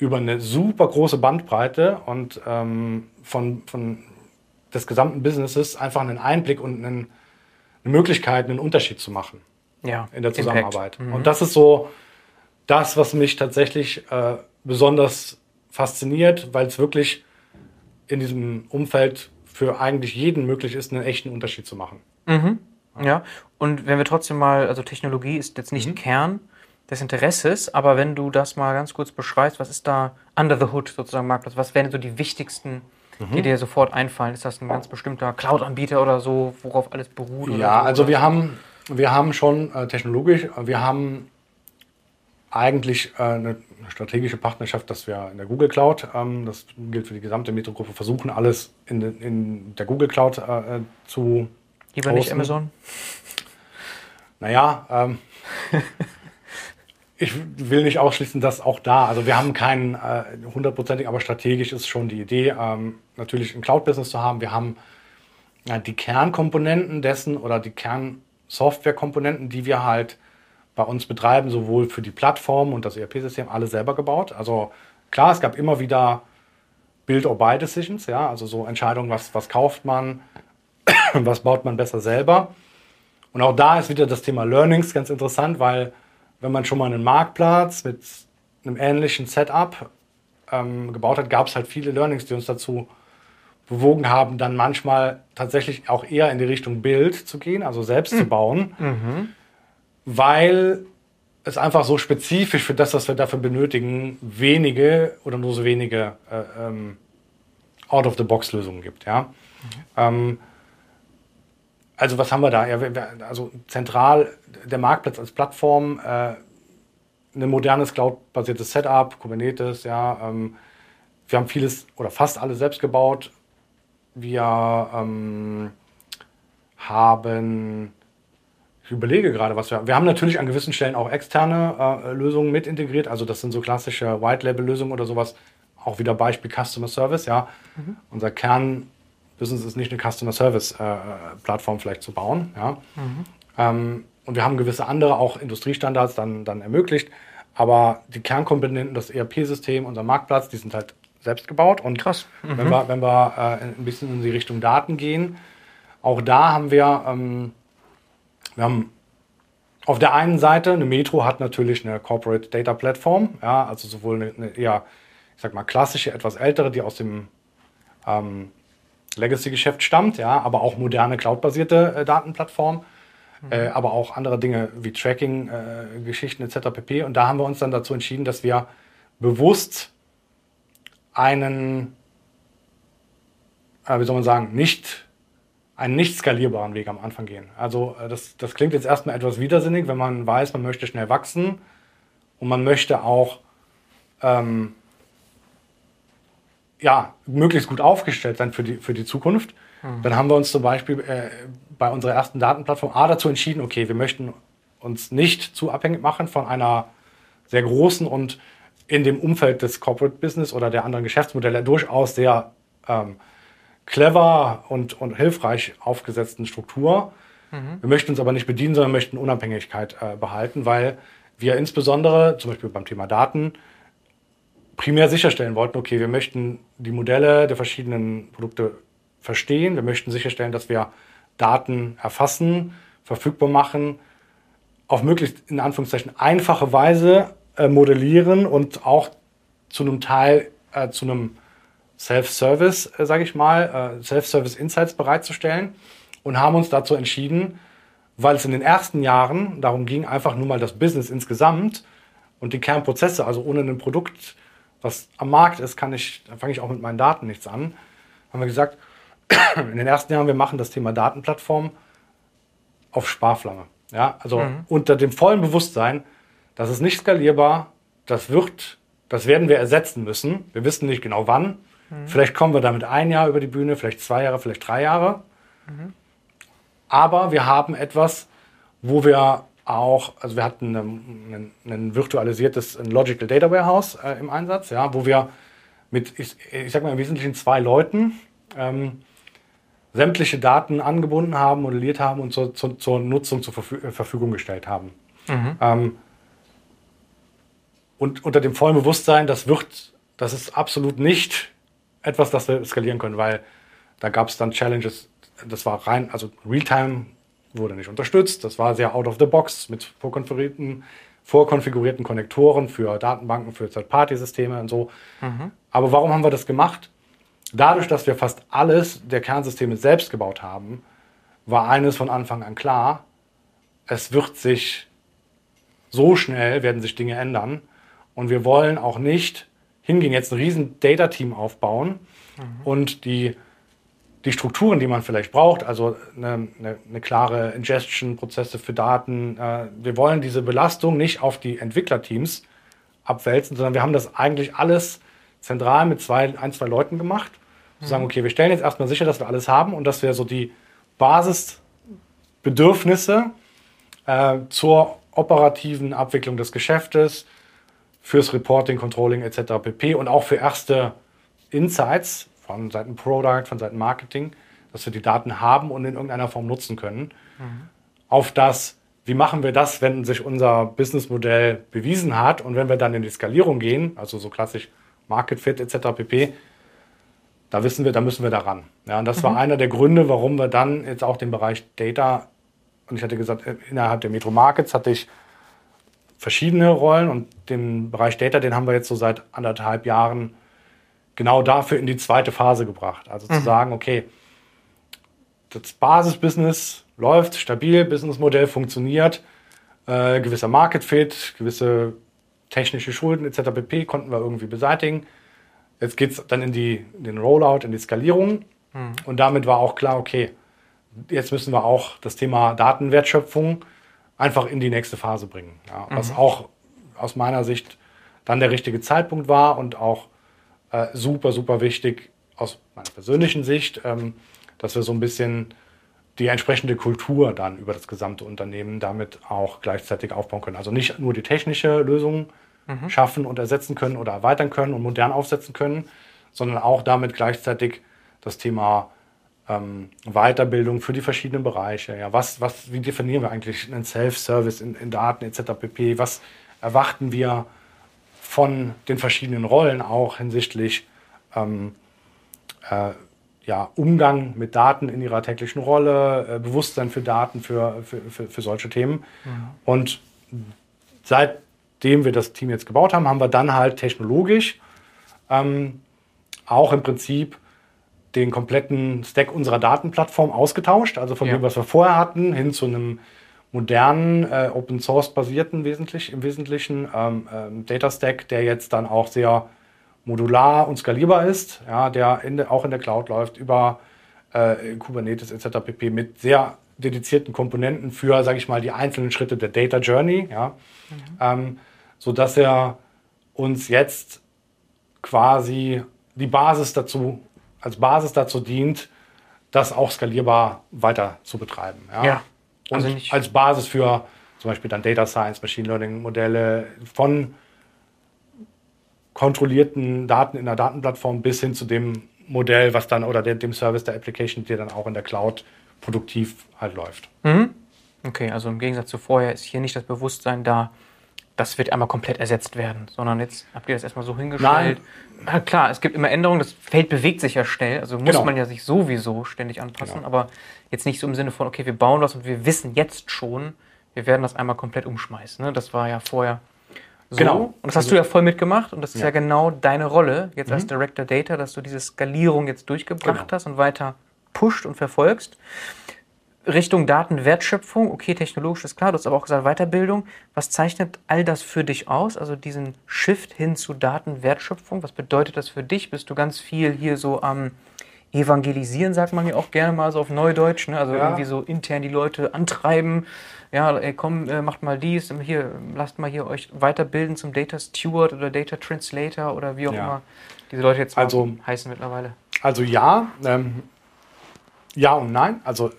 über eine super große Bandbreite und ähm, von, von des gesamten Businesses einfach einen Einblick und einen, eine Möglichkeit, einen Unterschied zu machen ja, in der Zusammenarbeit. Mhm. Und das ist so das, was mich tatsächlich äh, besonders fasziniert, weil es wirklich in diesem Umfeld für eigentlich jeden möglich ist, einen echten Unterschied zu machen. Mhm. Ja, und wenn wir trotzdem mal, also Technologie ist jetzt nicht mhm. Kern des Interesses, aber wenn du das mal ganz kurz beschreibst, was ist da under the hood sozusagen Marktplatz? Was wären so die wichtigsten, mhm. die dir sofort einfallen? Ist das ein ganz bestimmter Cloud-Anbieter oder so, worauf alles beruht? Ja, so, also wir haben, wir haben schon äh, technologisch, wir haben eigentlich äh, eine strategische Partnerschaft, dass wir in der Google Cloud, ähm, das gilt für die gesamte Metro-Gruppe, versuchen alles in, in der Google Cloud äh, äh zu Lieber nicht Amazon? Naja, ähm, *laughs* ich will nicht ausschließen, dass auch da, also wir haben keinen äh, hundertprozentig, äh, aber strategisch ist schon die Idee, ähm, natürlich ein Cloud-Business zu haben. Wir haben äh, die Kernkomponenten dessen oder die Kernsoftwarekomponenten, die wir halt bei uns betreiben, sowohl für die Plattform und das ERP-System, alle selber gebaut. Also klar, es gab immer wieder Build or Buy Decisions, ja, also so Entscheidungen, was, was kauft man, *coughs* was baut man besser selber. Und auch da ist wieder das Thema Learnings ganz interessant, weil wenn man schon mal einen Marktplatz mit einem ähnlichen Setup ähm, gebaut hat, gab es halt viele Learnings, die uns dazu bewogen haben, dann manchmal tatsächlich auch eher in die Richtung Bild zu gehen, also selbst mhm. zu bauen, mhm. weil es einfach so spezifisch für das, was wir dafür benötigen, wenige oder nur so wenige äh, ähm, Out-of-the-Box-Lösungen gibt. Ja? Mhm. Ähm, also was haben wir da? Ja, also zentral der Marktplatz als Plattform, äh, ein modernes Cloud-basiertes Setup, Kubernetes, ja. Ähm, wir haben vieles oder fast alles selbst gebaut. Wir ähm, haben, ich überlege gerade, was wir, wir haben natürlich an gewissen Stellen auch externe äh, Lösungen mit integriert. Also das sind so klassische White-Label-Lösungen oder sowas. Auch wieder Beispiel Customer Service, ja. Mhm. Unser Kern Business ist nicht eine Customer Service äh, Plattform vielleicht zu bauen. Ja? Mhm. Ähm, und wir haben gewisse andere auch Industriestandards dann, dann ermöglicht. Aber die Kernkomponenten, das ERP-System, unser Marktplatz, die sind halt selbst gebaut. Und Krass. Mhm. wenn wir, wenn wir äh, ein bisschen in die Richtung Daten gehen, auch da haben wir, ähm, wir haben auf der einen Seite, eine Metro hat natürlich eine Corporate Data Platform, ja, also sowohl eine, eine eher, ich sag mal, klassische, etwas ältere, die aus dem ähm, Legacy-Geschäft stammt, ja, aber auch moderne cloudbasierte äh, Datenplattform, mhm. äh, aber auch andere Dinge wie Tracking-Geschichten äh, etc. pp. Und da haben wir uns dann dazu entschieden, dass wir bewusst einen, äh, wie soll man sagen, nicht einen nicht skalierbaren Weg am Anfang gehen. Also äh, das, das klingt jetzt erstmal etwas widersinnig, wenn man weiß, man möchte schnell wachsen und man möchte auch ähm, ja, möglichst gut aufgestellt sein für die, für die Zukunft. Mhm. Dann haben wir uns zum Beispiel äh, bei unserer ersten Datenplattform A dazu entschieden, okay, wir möchten uns nicht zu abhängig machen von einer sehr großen und in dem Umfeld des Corporate Business oder der anderen Geschäftsmodelle durchaus sehr ähm, clever und, und hilfreich aufgesetzten Struktur. Mhm. Wir möchten uns aber nicht bedienen, sondern möchten Unabhängigkeit äh, behalten, weil wir insbesondere, zum Beispiel beim Thema Daten, primär sicherstellen wollten, okay, wir möchten die Modelle der verschiedenen Produkte verstehen, wir möchten sicherstellen, dass wir Daten erfassen, verfügbar machen, auf möglichst in Anführungszeichen einfache Weise äh, modellieren und auch zu einem Teil äh, zu einem Self-Service, äh, sage ich mal, äh, Self-Service Insights bereitzustellen und haben uns dazu entschieden, weil es in den ersten Jahren darum ging, einfach nur mal das Business insgesamt und die Kernprozesse, also ohne ein Produkt, was am Markt ist, kann ich, dann fange ich auch mit meinen Daten nichts an. Haben wir gesagt, *clears throat* in den ersten Jahren, wir machen das Thema Datenplattform auf Sparflamme. Ja, also mhm. unter dem vollen Bewusstsein, das ist nicht skalierbar, das wird, das werden wir ersetzen müssen. Wir wissen nicht genau wann, Mhm. Vielleicht kommen wir damit ein Jahr über die Bühne, vielleicht zwei Jahre, vielleicht drei Jahre. Mhm. Aber wir haben etwas, wo wir auch, also wir hatten ein, ein virtualisiertes ein Logical Data Warehouse äh, im Einsatz, ja, wo wir mit, ich, ich sag mal im Wesentlichen zwei Leuten ähm, sämtliche Daten angebunden haben, modelliert haben und zur, zur, zur Nutzung zur äh, Verfügung gestellt haben. Mhm. Ähm, und unter dem vollen Bewusstsein, das wird, das ist absolut nicht etwas, das wir skalieren können, weil da gab es dann Challenges, das war rein, also Realtime wurde nicht unterstützt, das war sehr out of the box mit vorkonfigurierten, vorkonfigurierten Konnektoren für Datenbanken, für Third-Party-Systeme und so. Mhm. Aber warum haben wir das gemacht? Dadurch, dass wir fast alles der Kernsysteme selbst gebaut haben, war eines von Anfang an klar, es wird sich so schnell, werden sich Dinge ändern. Und wir wollen auch nicht hingehen, jetzt ein riesen Data-Team aufbauen mhm. und die, die Strukturen, die man vielleicht braucht, also eine, eine, eine klare Ingestion-Prozesse für Daten, äh, wir wollen diese Belastung nicht auf die Entwicklerteams abwälzen, sondern wir haben das eigentlich alles zentral mit zwei, ein, zwei Leuten gemacht. Mhm. Zu sagen, okay, wir stellen jetzt erstmal sicher, dass wir alles haben und dass wir so die Basisbedürfnisse äh, zur operativen Abwicklung des Geschäftes, fürs Reporting, Controlling etc. pp. und auch für erste Insights von Seiten Product, von Seiten Marketing, dass wir die Daten haben und in irgendeiner Form nutzen können. Mhm. Auf das, wie machen wir das, wenn sich unser Businessmodell bewiesen hat und wenn wir dann in die Skalierung gehen, also so klassisch Market Fit etc. pp. Da wissen wir, da müssen wir daran. Ja, und das mhm. war einer der Gründe, warum wir dann jetzt auch den Bereich Data und ich hatte gesagt, innerhalb der Metro Markets hatte ich verschiedene Rollen und den Bereich Data, den haben wir jetzt so seit anderthalb Jahren genau dafür in die zweite Phase gebracht. Also mhm. zu sagen, okay, das Basisbusiness läuft stabil, Businessmodell funktioniert, äh, gewisser Market Fit, gewisse technische Schulden etc. pp. konnten wir irgendwie beseitigen. Jetzt geht es dann in, die, in den Rollout, in die Skalierung. Mhm. Und damit war auch klar, okay, jetzt müssen wir auch das Thema Datenwertschöpfung einfach in die nächste Phase bringen. Ja, was mhm. auch aus meiner Sicht dann der richtige Zeitpunkt war und auch äh, super, super wichtig aus meiner persönlichen Sicht, ähm, dass wir so ein bisschen die entsprechende Kultur dann über das gesamte Unternehmen damit auch gleichzeitig aufbauen können. Also nicht nur die technische Lösung mhm. schaffen und ersetzen können oder erweitern können und modern aufsetzen können, sondern auch damit gleichzeitig das Thema ähm, Weiterbildung für die verschiedenen Bereiche. Ja, was, was, wie definieren wir eigentlich einen Self-Service in, in, Daten etc. pp? Was erwarten wir von den verschiedenen Rollen auch hinsichtlich ähm, äh, ja, Umgang mit Daten in ihrer täglichen Rolle, äh, Bewusstsein für Daten, für, für, für, für solche Themen. Mhm. Und seitdem wir das Team jetzt gebaut haben, haben wir dann halt technologisch ähm, auch im Prinzip den kompletten Stack unserer Datenplattform ausgetauscht, also von ja. dem, was wir vorher hatten, hin zu einem modernen, äh, Open Source basierten wesentlich, im Wesentlichen ähm, ähm, Data Stack, der jetzt dann auch sehr modular und skalierbar ist, ja, der in de, auch in der Cloud läuft über äh, Kubernetes etc. pp. mit sehr dedizierten Komponenten für, sage ich mal, die einzelnen Schritte der Data Journey, ja, mhm. ähm, so dass er uns jetzt quasi die Basis dazu als Basis dazu dient, das auch skalierbar weiter zu betreiben. Ja. ja also und als Basis für zum Beispiel dann Data Science, Machine Learning Modelle von kontrollierten Daten in der Datenplattform bis hin zu dem Modell, was dann oder dem Service der Application, der dann auch in der Cloud produktiv halt läuft. Mhm. Okay, also im Gegensatz zu vorher ist hier nicht das Bewusstsein da, das wird einmal komplett ersetzt werden, sondern jetzt habt ihr das erstmal so hingestellt. Ja, klar, es gibt immer Änderungen, das Feld bewegt sich ja schnell, also muss genau. man ja sich sowieso ständig anpassen, genau. aber jetzt nicht so im Sinne von, okay, wir bauen was und wir wissen jetzt schon, wir werden das einmal komplett umschmeißen. Ne? Das war ja vorher so. Genau. Und das hast also, du ja voll mitgemacht und das ist ja, ja genau deine Rolle jetzt mhm. als Director Data, dass du diese Skalierung jetzt durchgebracht genau. hast und weiter pusht und verfolgst. Richtung Datenwertschöpfung, okay, technologisch ist klar, du hast aber auch gesagt Weiterbildung. Was zeichnet all das für dich aus? Also diesen Shift hin zu Datenwertschöpfung, was bedeutet das für dich? Bist du ganz viel hier so am Evangelisieren, sagt man ja auch gerne mal so auf Neudeutsch, ne? also ja. irgendwie so intern die Leute antreiben. Ja, ey, komm, äh, macht mal dies, hier, lasst mal hier euch weiterbilden zum Data Steward oder Data Translator oder wie auch ja. immer diese Leute jetzt also, heißen mittlerweile. Also ja, ähm, ja und nein. Also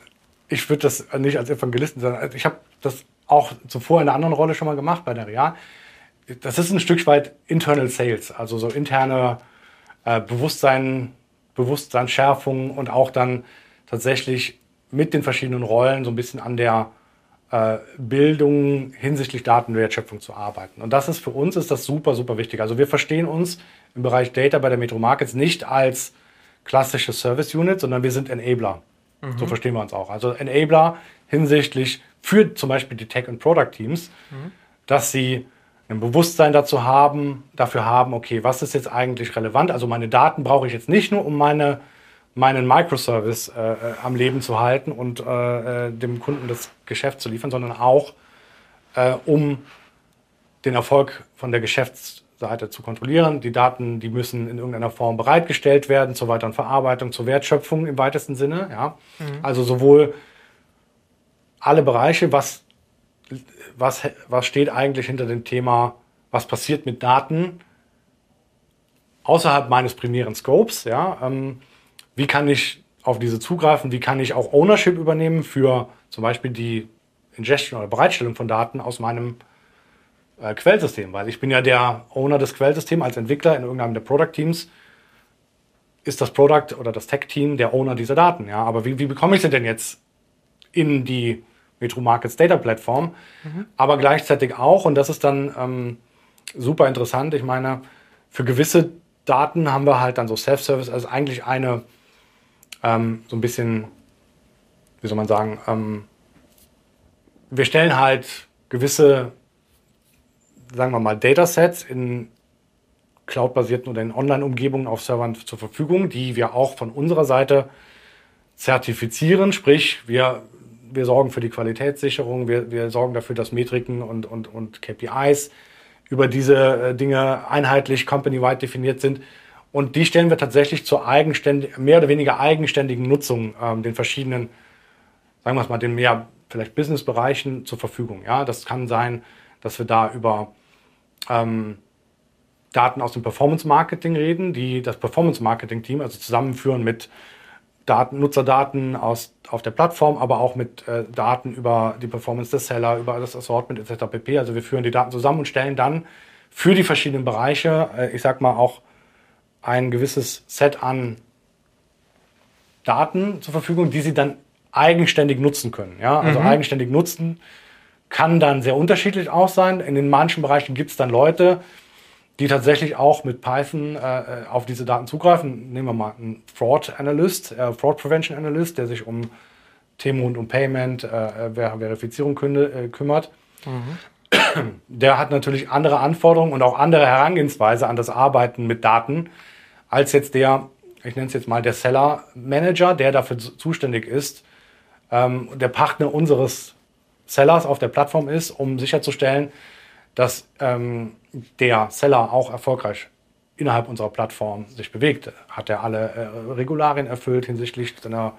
ich würde das nicht als Evangelisten sagen. Ich habe das auch zuvor in einer anderen Rolle schon mal gemacht bei der Real. Das ist ein Stück weit Internal Sales, also so interne äh, Bewusstsein, Bewusstseinsschärfung und auch dann tatsächlich mit den verschiedenen Rollen so ein bisschen an der äh, Bildung hinsichtlich Datenwertschöpfung zu arbeiten. Und das ist für uns ist das super, super wichtig. Also wir verstehen uns im Bereich Data bei der Metro Markets nicht als klassische Service Unit, sondern wir sind Enabler. Mhm. So verstehen wir uns auch. Also Enabler hinsichtlich für zum Beispiel die Tech- und Product-Teams, mhm. dass sie ein Bewusstsein dazu haben, dafür haben, okay, was ist jetzt eigentlich relevant? Also meine Daten brauche ich jetzt nicht nur, um meine, meinen Microservice äh, äh am Leben zu halten und äh, äh, dem Kunden das Geschäft zu liefern, sondern auch, äh, um den Erfolg von der Geschäfts Seite zu kontrollieren. Die Daten, die müssen in irgendeiner Form bereitgestellt werden zur weiteren Verarbeitung, zur Wertschöpfung im weitesten Sinne. Ja? Mhm. Also sowohl alle Bereiche, was, was, was steht eigentlich hinter dem Thema, was passiert mit Daten außerhalb meines primären Scopes. Ja? Ähm, wie kann ich auf diese zugreifen? Wie kann ich auch Ownership übernehmen für zum Beispiel die Ingestion oder Bereitstellung von Daten aus meinem äh, Quellsystem, weil ich bin ja der Owner des Quellsystems als Entwickler in irgendeinem der Product Teams. Ist das Product oder das Tech-Team der Owner dieser Daten? Ja, aber wie, wie bekomme ich sie denn jetzt in die Metro Markets Data Plattform? Mhm. Aber gleichzeitig auch, und das ist dann ähm, super interessant, ich meine, für gewisse Daten haben wir halt dann so Self-Service, also eigentlich eine ähm, so ein bisschen, wie soll man sagen, ähm, wir stellen halt gewisse sagen wir mal, Datasets in cloud-basierten oder in Online-Umgebungen auf Servern zur Verfügung, die wir auch von unserer Seite zertifizieren, sprich wir, wir sorgen für die Qualitätssicherung, wir, wir sorgen dafür, dass Metriken und, und, und KPIs über diese äh, Dinge einheitlich company-wide definiert sind. Und die stellen wir tatsächlich zur eigenständig, mehr oder weniger eigenständigen Nutzung ähm, den verschiedenen, sagen wir es mal, den mehr vielleicht Business-Bereichen zur Verfügung. Ja, das kann sein, dass wir da über ähm, Daten aus dem Performance Marketing reden, die das Performance Marketing Team also zusammenführen mit Daten, Nutzerdaten aus, auf der Plattform, aber auch mit äh, Daten über die Performance des Seller, über das Assortment etc. pp. Also wir führen die Daten zusammen und stellen dann für die verschiedenen Bereiche, äh, ich sag mal auch ein gewisses Set an Daten zur Verfügung, die sie dann eigenständig nutzen können. Ja? Also mhm. eigenständig nutzen kann dann sehr unterschiedlich auch sein. In den manchen Bereichen gibt es dann Leute, die tatsächlich auch mit Python äh, auf diese Daten zugreifen. Nehmen wir mal einen Fraud Analyst, äh, Fraud Prevention Analyst, der sich um Themen rund um Payment, äh, Verifizierung künde, äh, kümmert. Mhm. Der hat natürlich andere Anforderungen und auch andere Herangehensweise an das Arbeiten mit Daten als jetzt der, ich nenne es jetzt mal der Seller Manager, der dafür zuständig ist, ähm, der Partner unseres Sellers auf der Plattform ist, um sicherzustellen, dass ähm, der Seller auch erfolgreich innerhalb unserer Plattform sich bewegt. Hat er alle äh, Regularien erfüllt hinsichtlich seiner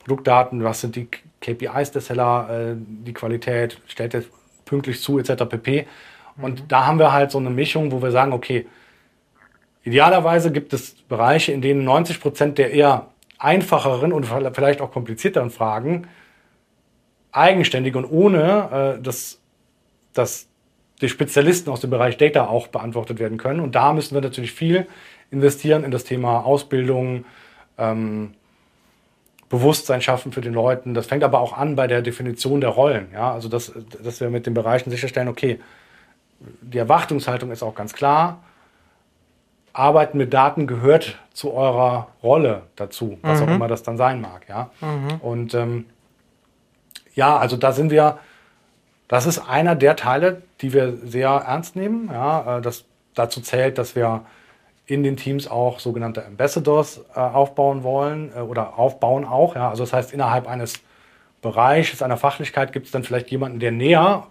Produktdaten? Was sind die KPIs des Seller? Äh, die Qualität? Stellt er pünktlich zu, etc. pp. Und mhm. da haben wir halt so eine Mischung, wo wir sagen, okay, idealerweise gibt es Bereiche, in denen 90 Prozent der eher einfacheren und vielleicht auch komplizierteren Fragen eigenständig und ohne äh, dass, dass die Spezialisten aus dem Bereich Data auch beantwortet werden können. Und da müssen wir natürlich viel investieren in das Thema Ausbildung, ähm, Bewusstsein schaffen für den Leuten. Das fängt aber auch an bei der Definition der Rollen. Ja? Also, dass, dass wir mit den Bereichen sicherstellen, okay, die Erwartungshaltung ist auch ganz klar. Arbeiten mit Daten gehört zu eurer Rolle dazu, was mhm. auch immer das dann sein mag. Ja? Mhm. Und ähm, ja, also da sind wir das ist einer der Teile, die wir sehr ernst nehmen. Ja, äh, das dazu zählt, dass wir in den Teams auch sogenannte Ambassadors äh, aufbauen wollen äh, oder aufbauen auch. Ja. Also das heißt, innerhalb eines Bereiches, einer Fachlichkeit gibt es dann vielleicht jemanden, der näher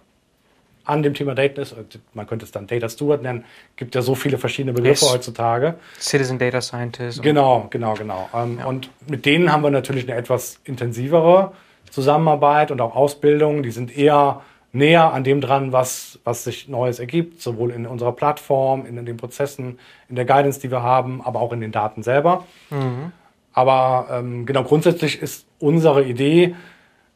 an dem Thema Data ist. Man könnte es dann Data Steward nennen. Gibt ja so viele verschiedene Begriffe yes. heutzutage. Citizen Data Scientist. Genau, genau, genau. Ähm, ja. Und mit denen haben wir natürlich eine etwas intensivere Zusammenarbeit und auch Ausbildung. Die sind eher näher an dem dran, was, was sich Neues ergibt, sowohl in unserer Plattform, in, in den Prozessen, in der Guidance, die wir haben, aber auch in den Daten selber. Mhm. Aber ähm, genau grundsätzlich ist unsere Idee,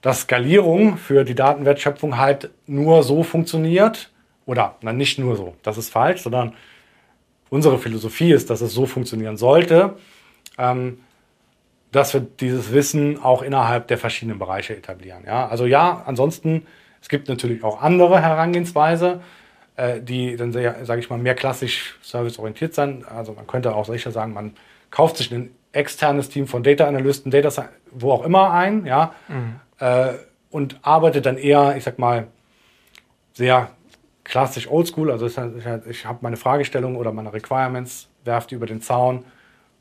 dass Skalierung für die Datenwertschöpfung halt nur so funktioniert, oder na, nicht nur so, das ist falsch, sondern unsere Philosophie ist, dass es so funktionieren sollte, ähm, dass wir dieses Wissen auch innerhalb der verschiedenen Bereiche etablieren. Ja? Also ja, ansonsten es gibt natürlich auch andere Herangehensweise, äh, die dann sehr, sage ich mal, mehr klassisch serviceorientiert sind. Also man könnte auch sicher sagen, man kauft sich ein externes Team von Data Analysten, Data wo auch immer ein, ja, mhm. äh, und arbeitet dann eher, ich sag mal, sehr klassisch oldschool. Also ich, ich habe meine Fragestellung oder meine Requirements, werfe die über den Zaun,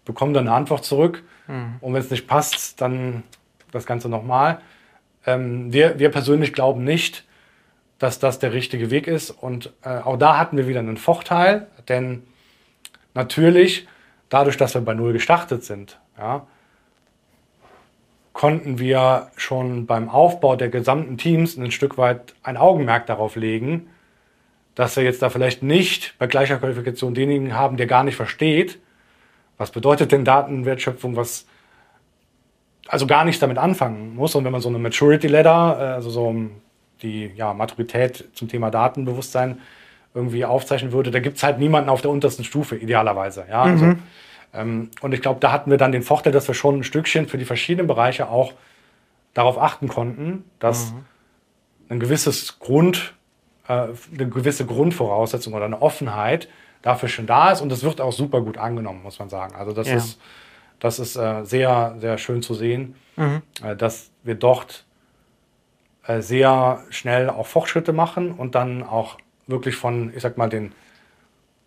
bekomme dann eine Antwort zurück. Mhm. Und wenn es nicht passt, dann das Ganze nochmal. Ähm, wir, wir persönlich glauben nicht, dass das der richtige Weg ist. Und äh, auch da hatten wir wieder einen Vorteil, denn natürlich, dadurch, dass wir bei Null gestartet sind, ja, konnten wir schon beim Aufbau der gesamten Teams ein Stück weit ein Augenmerk darauf legen, dass wir jetzt da vielleicht nicht bei gleicher Qualifikation denjenigen haben, der gar nicht versteht, was bedeutet denn Datenwertschöpfung, was also gar nichts damit anfangen muss. Und wenn man so eine Maturity Ladder, äh, also so die ja, Maturität zum Thema Datenbewusstsein irgendwie aufzeichnen würde, da gibt es halt niemanden auf der untersten Stufe, idealerweise. Ja? Also, mhm. ähm, und ich glaube, da hatten wir dann den Vorteil, dass wir schon ein Stückchen für die verschiedenen Bereiche auch darauf achten konnten, dass mhm. ein gewisses Grund, äh, eine gewisse Grundvoraussetzung oder eine Offenheit dafür schon da ist und das wird auch super gut angenommen, muss man sagen. Also das ja. ist das ist äh, sehr, sehr schön zu sehen, mhm. äh, dass wir dort äh, sehr schnell auch Fortschritte machen und dann auch wirklich von, ich sag mal, den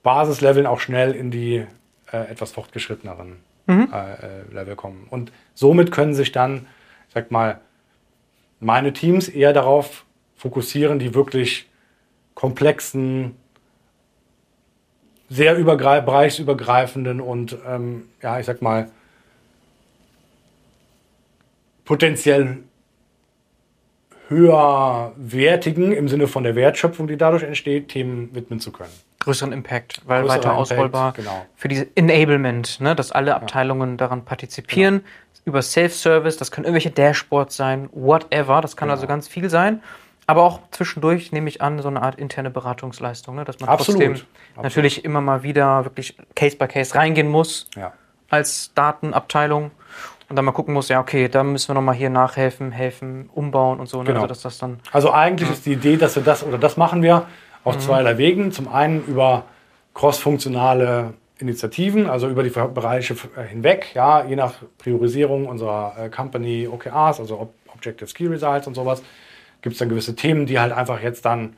Basisleveln auch schnell in die äh, etwas fortgeschritteneren mhm. Äh, äh, Level kommen. Und somit können sich dann, ich sag mal, meine Teams eher darauf fokussieren, die wirklich komplexen sehr bereichsübergreifenden und ähm, ja, ich sag mal, potenziell höherwertigen im Sinne von der Wertschöpfung, die dadurch entsteht, Themen widmen zu können. Größeren Impact, weil Größerer weiter ausrollbar. Genau. Für diese Enablement, ne, dass alle Abteilungen ja. daran partizipieren. Genau. Über Self-Service, das können irgendwelche Dashboards sein, whatever. Das kann genau. also ganz viel sein. Aber auch zwischendurch nehme ich an, so eine Art interne Beratungsleistung, ne, dass man Absolut. trotzdem Absolut. natürlich immer mal wieder wirklich Case by Case reingehen muss ja. als Datenabteilung und dann mal gucken muss, ja, okay, da müssen wir nochmal hier nachhelfen, helfen, umbauen und so. Ne? Genau. Also, dass das dann, also eigentlich ja. ist die Idee, dass wir das, oder das machen wir auf mhm. zweierlei Wegen. Zum einen über crossfunktionale Initiativen, also über die Bereiche hinweg, ja, je nach Priorisierung unserer äh, Company OKRs, also Objective Key Results und sowas, gibt es dann gewisse Themen, die halt einfach jetzt dann,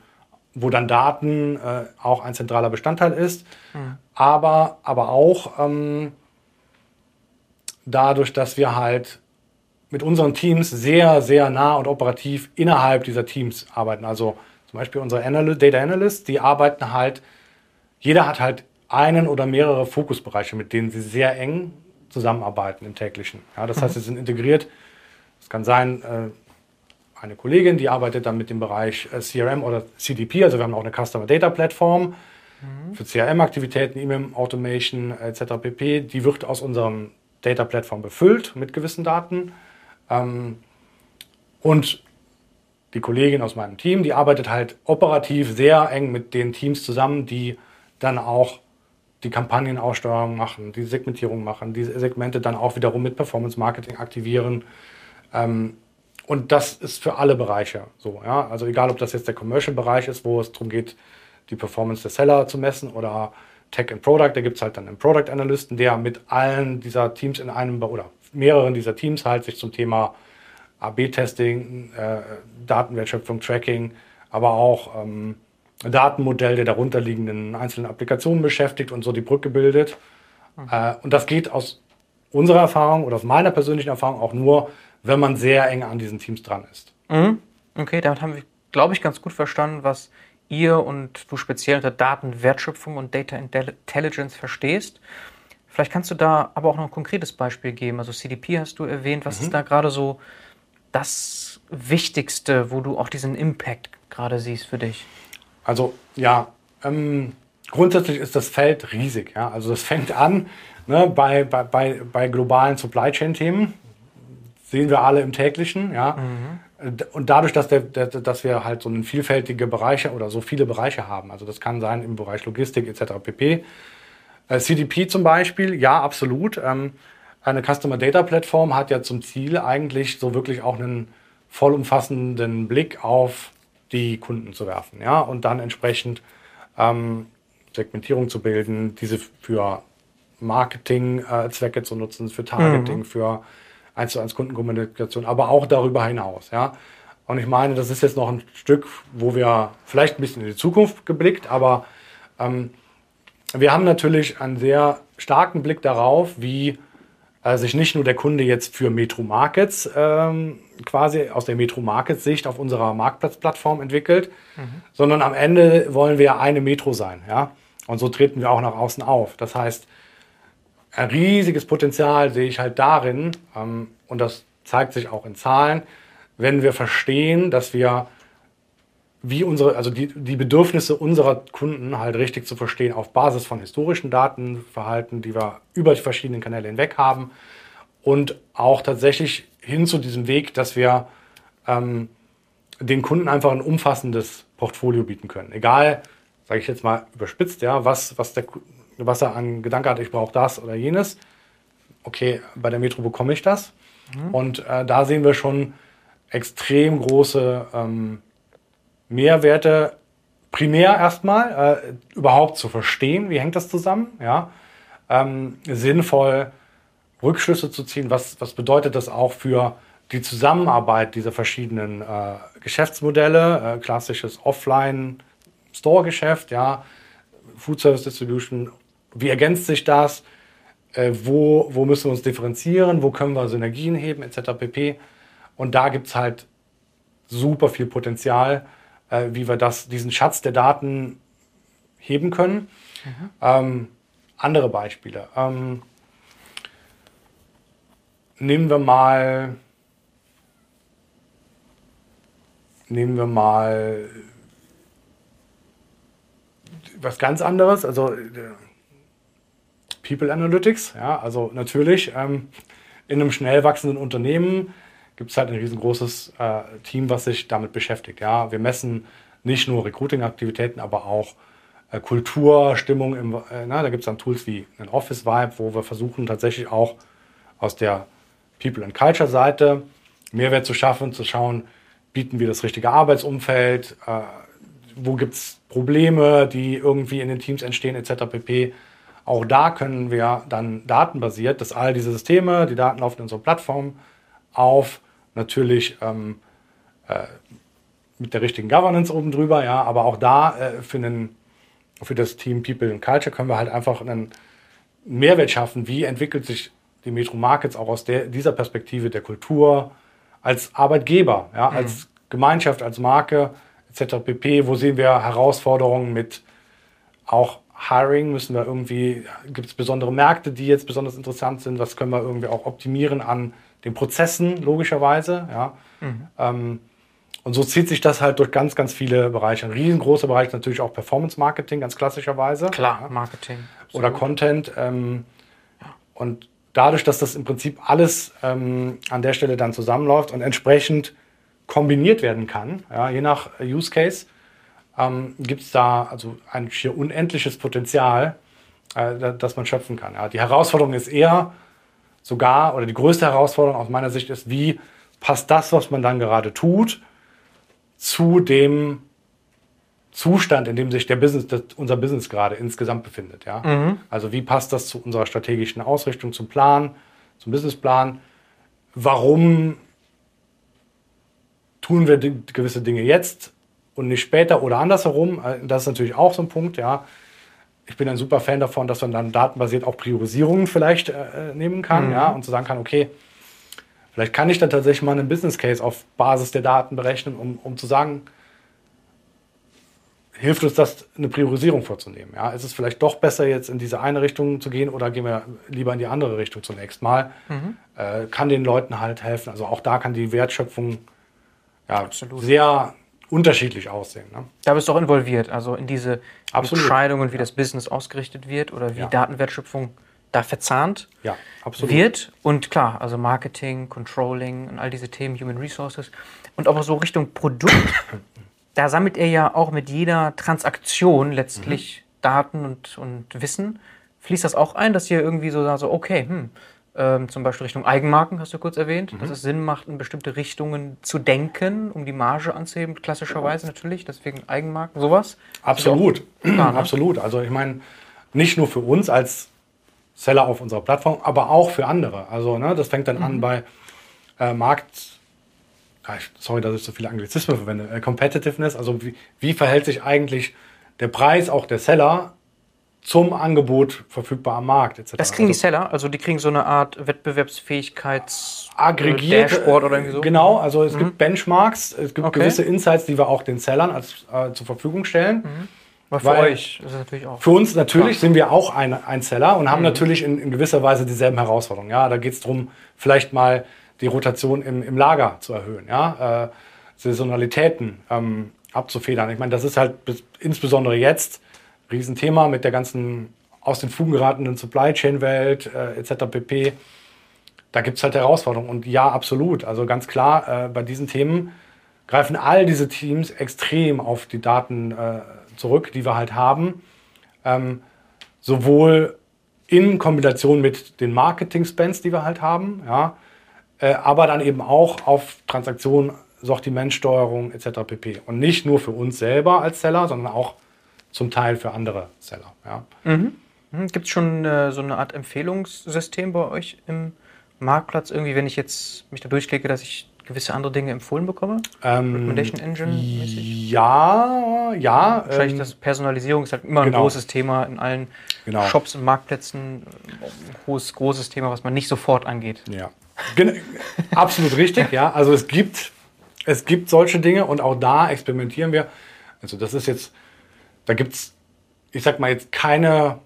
wo dann Daten äh, auch ein zentraler Bestandteil ist, mhm. aber, aber auch ähm, dadurch, dass wir halt mit unseren Teams sehr, sehr nah und operativ innerhalb dieser Teams arbeiten. Also zum Beispiel unsere Analy Data Analysts, die arbeiten halt, jeder hat halt einen oder mehrere Fokusbereiche, mit denen sie sehr eng zusammenarbeiten im täglichen. Ja, das mhm. heißt, sie sind integriert. Es kann sein, äh, eine Kollegin, die arbeitet dann mit dem Bereich äh, CRM oder CDP, also wir haben auch eine Customer Data Plattform mhm. für CRM-Aktivitäten, E-Mail Automation etc. pp. Die wird aus unserem Data Plattform befüllt mit gewissen Daten. Ähm, und die Kollegin aus meinem Team, die arbeitet halt operativ sehr eng mit den Teams zusammen, die dann auch die Kampagnenaussteuerung machen, die Segmentierung machen, die Segmente dann auch wiederum mit Performance Marketing aktivieren. Ähm, und das ist für alle Bereiche so. Ja? Also egal, ob das jetzt der Commercial-Bereich ist, wo es darum geht, die Performance der Seller zu messen oder Tech and Product, da gibt es halt dann einen Product Analysten, der mit allen dieser Teams in einem oder mehreren dieser Teams halt sich zum Thema AB-Testing, äh, Datenwertschöpfung, Tracking, aber auch ähm, Datenmodell der darunterliegenden einzelnen Applikationen beschäftigt und so die Brücke bildet. Mhm. Äh, und das geht aus unserer Erfahrung oder aus meiner persönlichen Erfahrung auch nur, wenn man sehr eng an diesen Teams dran ist. Mhm. Okay, damit haben wir, glaube ich, ganz gut verstanden, was ihr und du speziell unter Datenwertschöpfung und Data Intelligence verstehst. Vielleicht kannst du da aber auch noch ein konkretes Beispiel geben. Also CDP hast du erwähnt. Was mhm. ist da gerade so das Wichtigste, wo du auch diesen Impact gerade siehst für dich? Also ja, ähm, grundsätzlich ist das Feld riesig. Ja? Also das fängt an ne, bei, bei, bei, bei globalen Supply Chain-Themen. Sehen wir alle im täglichen. Ja? Mhm. Und dadurch, dass, der, dass wir halt so eine vielfältige Bereiche oder so viele Bereiche haben, also das kann sein im Bereich Logistik etc. pp. Äh, CDP zum Beispiel, ja, absolut. Ähm, eine Customer Data Plattform hat ja zum Ziel eigentlich so wirklich auch einen vollumfassenden Blick auf die Kunden zu werfen, ja, und dann entsprechend ähm, Segmentierung zu bilden, diese für Marketing-Zwecke äh, zu nutzen, für Targeting, mhm. für 1 zu 1 Kundenkommunikation, aber auch darüber hinaus, ja. Und ich meine, das ist jetzt noch ein Stück, wo wir vielleicht ein bisschen in die Zukunft geblickt, aber ähm, wir haben natürlich einen sehr starken Blick darauf, wie äh, sich nicht nur der Kunde jetzt für Metro Markets ähm, quasi aus der Metro Markets Sicht auf unserer Marktplatzplattform entwickelt, mhm. sondern am Ende wollen wir eine Metro sein, ja. Und so treten wir auch nach außen auf. Das heißt, ein riesiges Potenzial sehe ich halt darin, ähm, und das zeigt sich auch in Zahlen, wenn wir verstehen, dass wir wie unsere, also die, die Bedürfnisse unserer Kunden halt richtig zu verstehen auf Basis von historischen Datenverhalten, die wir über die verschiedenen Kanäle hinweg haben und auch tatsächlich hin zu diesem Weg, dass wir ähm, den Kunden einfach ein umfassendes Portfolio bieten können. Egal, sage ich jetzt mal überspitzt, ja, was, was, der, was er an Gedanke hat, ich brauche das oder jenes. Okay, bei der Metro bekomme ich das. Mhm. Und äh, da sehen wir schon extrem große ähm, Mehrwerte primär erstmal äh, überhaupt zu verstehen, wie hängt das zusammen, ja, ähm, sinnvoll Rückschlüsse zu ziehen, was, was bedeutet das auch für die Zusammenarbeit dieser verschiedenen äh, Geschäftsmodelle, äh, klassisches Offline-Store-Geschäft, ja, Food Service Distribution, wie ergänzt sich das, äh, wo, wo müssen wir uns differenzieren, wo können wir Synergien heben, etc. pp. Und da gibt es halt super viel Potenzial, äh, wie wir das, diesen Schatz der Daten heben können. Mhm. Ähm, andere Beispiele. Ähm, nehmen wir mal, nehmen wir mal was ganz anderes, also äh, People Analytics. Ja, also natürlich ähm, in einem schnell wachsenden Unternehmen gibt es halt ein riesengroßes äh, Team, was sich damit beschäftigt. Ja, wir messen nicht nur Recruiting-Aktivitäten, aber auch äh, Kultur, Stimmung. Im, äh, na, da gibt es dann Tools wie ein Office Vibe, wo wir versuchen tatsächlich auch aus der People and Culture Seite Mehrwert zu schaffen, zu schauen, bieten wir das richtige Arbeitsumfeld, äh, wo gibt es Probleme, die irgendwie in den Teams entstehen, etc. pp. Auch da können wir dann datenbasiert, dass all diese Systeme, die Daten laufen in unserer Plattform auf, natürlich ähm, äh, mit der richtigen Governance oben drüber, ja, aber auch da äh, für, einen, für das Team People and Culture können wir halt einfach einen Mehrwert schaffen. Wie entwickelt sich die Metro Markets auch aus der, dieser Perspektive der Kultur als Arbeitgeber, ja, mhm. als Gemeinschaft, als Marke etc. pp. Wo sehen wir Herausforderungen mit auch Hiring? Müssen wir irgendwie, gibt es besondere Märkte, die jetzt besonders interessant sind? Was können wir irgendwie auch optimieren an den Prozessen, logischerweise? Ja. Mhm. Ähm, und so zieht sich das halt durch ganz, ganz viele Bereiche. Ein riesengroßer Bereich ist natürlich auch Performance Marketing, ganz klassischerweise. Klar, ja. Marketing. Absolut. Oder Content. Ähm, ja. Und dadurch, dass das im Prinzip alles ähm, an der Stelle dann zusammenläuft und entsprechend kombiniert werden kann, ja, je nach Use Case, ähm, gibt es da also ein schier unendliches Potenzial, äh, das man schöpfen kann. Ja. Die Herausforderung ist eher sogar, oder die größte Herausforderung aus meiner Sicht ist, wie passt das, was man dann gerade tut, zu dem Zustand, in dem sich der Business, unser Business gerade insgesamt befindet. Ja? Mhm. Also wie passt das zu unserer strategischen Ausrichtung, zum Plan, zum Businessplan? Warum tun wir gewisse Dinge jetzt und nicht später oder andersherum? Äh, das ist natürlich auch so ein Punkt. Ja? Ich bin ein super Fan davon, dass man dann datenbasiert auch Priorisierungen vielleicht äh, äh nehmen kann mhm. ja? und zu sagen kann, okay, Vielleicht kann ich dann tatsächlich mal einen Business Case auf Basis der Daten berechnen, um, um zu sagen, hilft uns das, eine Priorisierung vorzunehmen. Ja? Ist es vielleicht doch besser, jetzt in diese eine Richtung zu gehen oder gehen wir lieber in die andere Richtung zunächst mal? Mhm. Äh, kann den Leuten halt helfen. Also auch da kann die Wertschöpfung ja, sehr unterschiedlich aussehen. Ne? Da bist du auch involviert, also in diese Absolut. Entscheidungen, wie ja. das Business ausgerichtet wird oder wie ja. Datenwertschöpfung da verzahnt ja, wird. Und klar, also Marketing, Controlling und all diese Themen, Human Resources. Und aber so Richtung Produkt, *coughs* da sammelt er ja auch mit jeder Transaktion letztlich mhm. Daten und, und Wissen. Fließt das auch ein, dass ihr irgendwie so so, okay, hm, ähm, zum Beispiel Richtung Eigenmarken, hast du kurz erwähnt, mhm. dass es Sinn macht, in bestimmte Richtungen zu denken, um die Marge anzuheben, klassischerweise natürlich, deswegen Eigenmarken, sowas? Absolut, klar, ne? absolut. Also ich meine, nicht nur für uns als Seller auf unserer Plattform, aber auch für andere. Also ne, das fängt dann mhm. an bei äh, Markt, sorry, dass ich so viele Anglizismen verwende, äh, Competitiveness, also wie, wie verhält sich eigentlich der Preis auch der Seller zum Angebot verfügbar am Markt etc. Das kriegen also, die Seller, also die kriegen so eine Art Wettbewerbsfähigkeits aggregiert Dashboard oder irgendwie so. Genau, also es mhm. gibt Benchmarks, es gibt okay. gewisse Insights, die wir auch den Sellern als, äh, zur Verfügung stellen. Mhm. Aber für Weil euch ist es natürlich auch. Für uns natürlich klar. sind wir auch ein, ein Seller und haben mhm. natürlich in, in, gewisser Weise dieselben Herausforderungen. Ja, da geht es darum, vielleicht mal die Rotation im, im Lager zu erhöhen, ja, äh, Saisonalitäten ähm, abzufedern. Ich meine, das ist halt bis, insbesondere jetzt Riesenthema mit der ganzen aus den Fugen geratenen Supply Chain Welt äh, etc. pp. Da gibt es halt Herausforderungen. Und ja, absolut. Also ganz klar, äh, bei diesen Themen greifen all diese Teams extrem auf die Daten äh, zurück, die wir halt haben. Ähm, sowohl in Kombination mit den Marketing-Spends, die wir halt haben, ja, äh, aber dann eben auch auf Transaktionen, Sortimentsteuerung etc. pp. Und nicht nur für uns selber als Seller, sondern auch zum Teil für andere Seller. Ja. Mhm. mhm. Gibt es schon äh, so eine Art Empfehlungssystem bei euch im Marktplatz? Irgendwie, wenn ich jetzt mich da durchklicke, dass ich gewisse andere Dinge empfohlen bekomme? Ähm, Recommendation Engine mäßig? Ja, ja. Wahrscheinlich ähm, das Personalisierung ist halt immer genau. ein großes Thema in allen genau. Shops und Marktplätzen. Ein großes, großes Thema, was man nicht sofort angeht. Ja. Absolut richtig, ja. Also es gibt, es gibt solche Dinge und auch da experimentieren wir. Also das ist jetzt, da gibt es, ich sag mal jetzt keine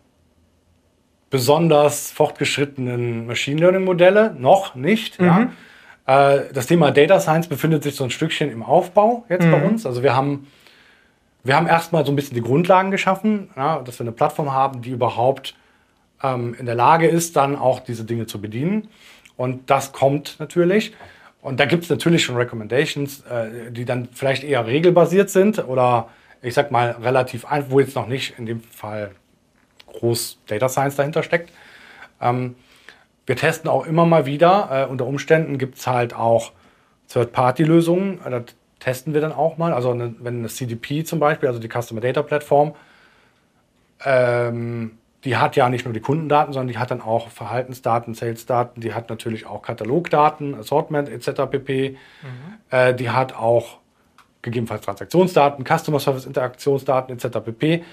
besonders fortgeschrittenen Machine Learning Modelle, noch nicht, mhm. ja. Äh, das Thema Data Science befindet sich so ein Stückchen im Aufbau jetzt mhm. bei uns. Also wir haben, wir haben erstmal so ein bisschen die Grundlagen geschaffen, ja, dass wir eine Plattform haben, die überhaupt ähm, in der Lage ist, dann auch diese Dinge zu bedienen. Und das kommt natürlich. Und da gibt es natürlich schon Recommendations, äh, die dann vielleicht eher regelbasiert sind oder ich sag mal relativ einfach, wo jetzt noch nicht in dem Fall groß Data Science dahinter steckt. Ähm, wir testen auch immer mal wieder. Äh, unter Umständen gibt es halt auch Third-Party-Lösungen. Äh, das testen wir dann auch mal. Also eine, wenn eine CDP zum Beispiel, also die Customer Data Plattform, ähm, die hat ja nicht nur die Kundendaten, sondern die hat dann auch Verhaltensdaten, Salesdaten, die hat natürlich auch Katalogdaten, Assortment etc. pp. Mhm. Äh, die hat auch gegebenenfalls Transaktionsdaten, Customer Service Interaktionsdaten etc. pp.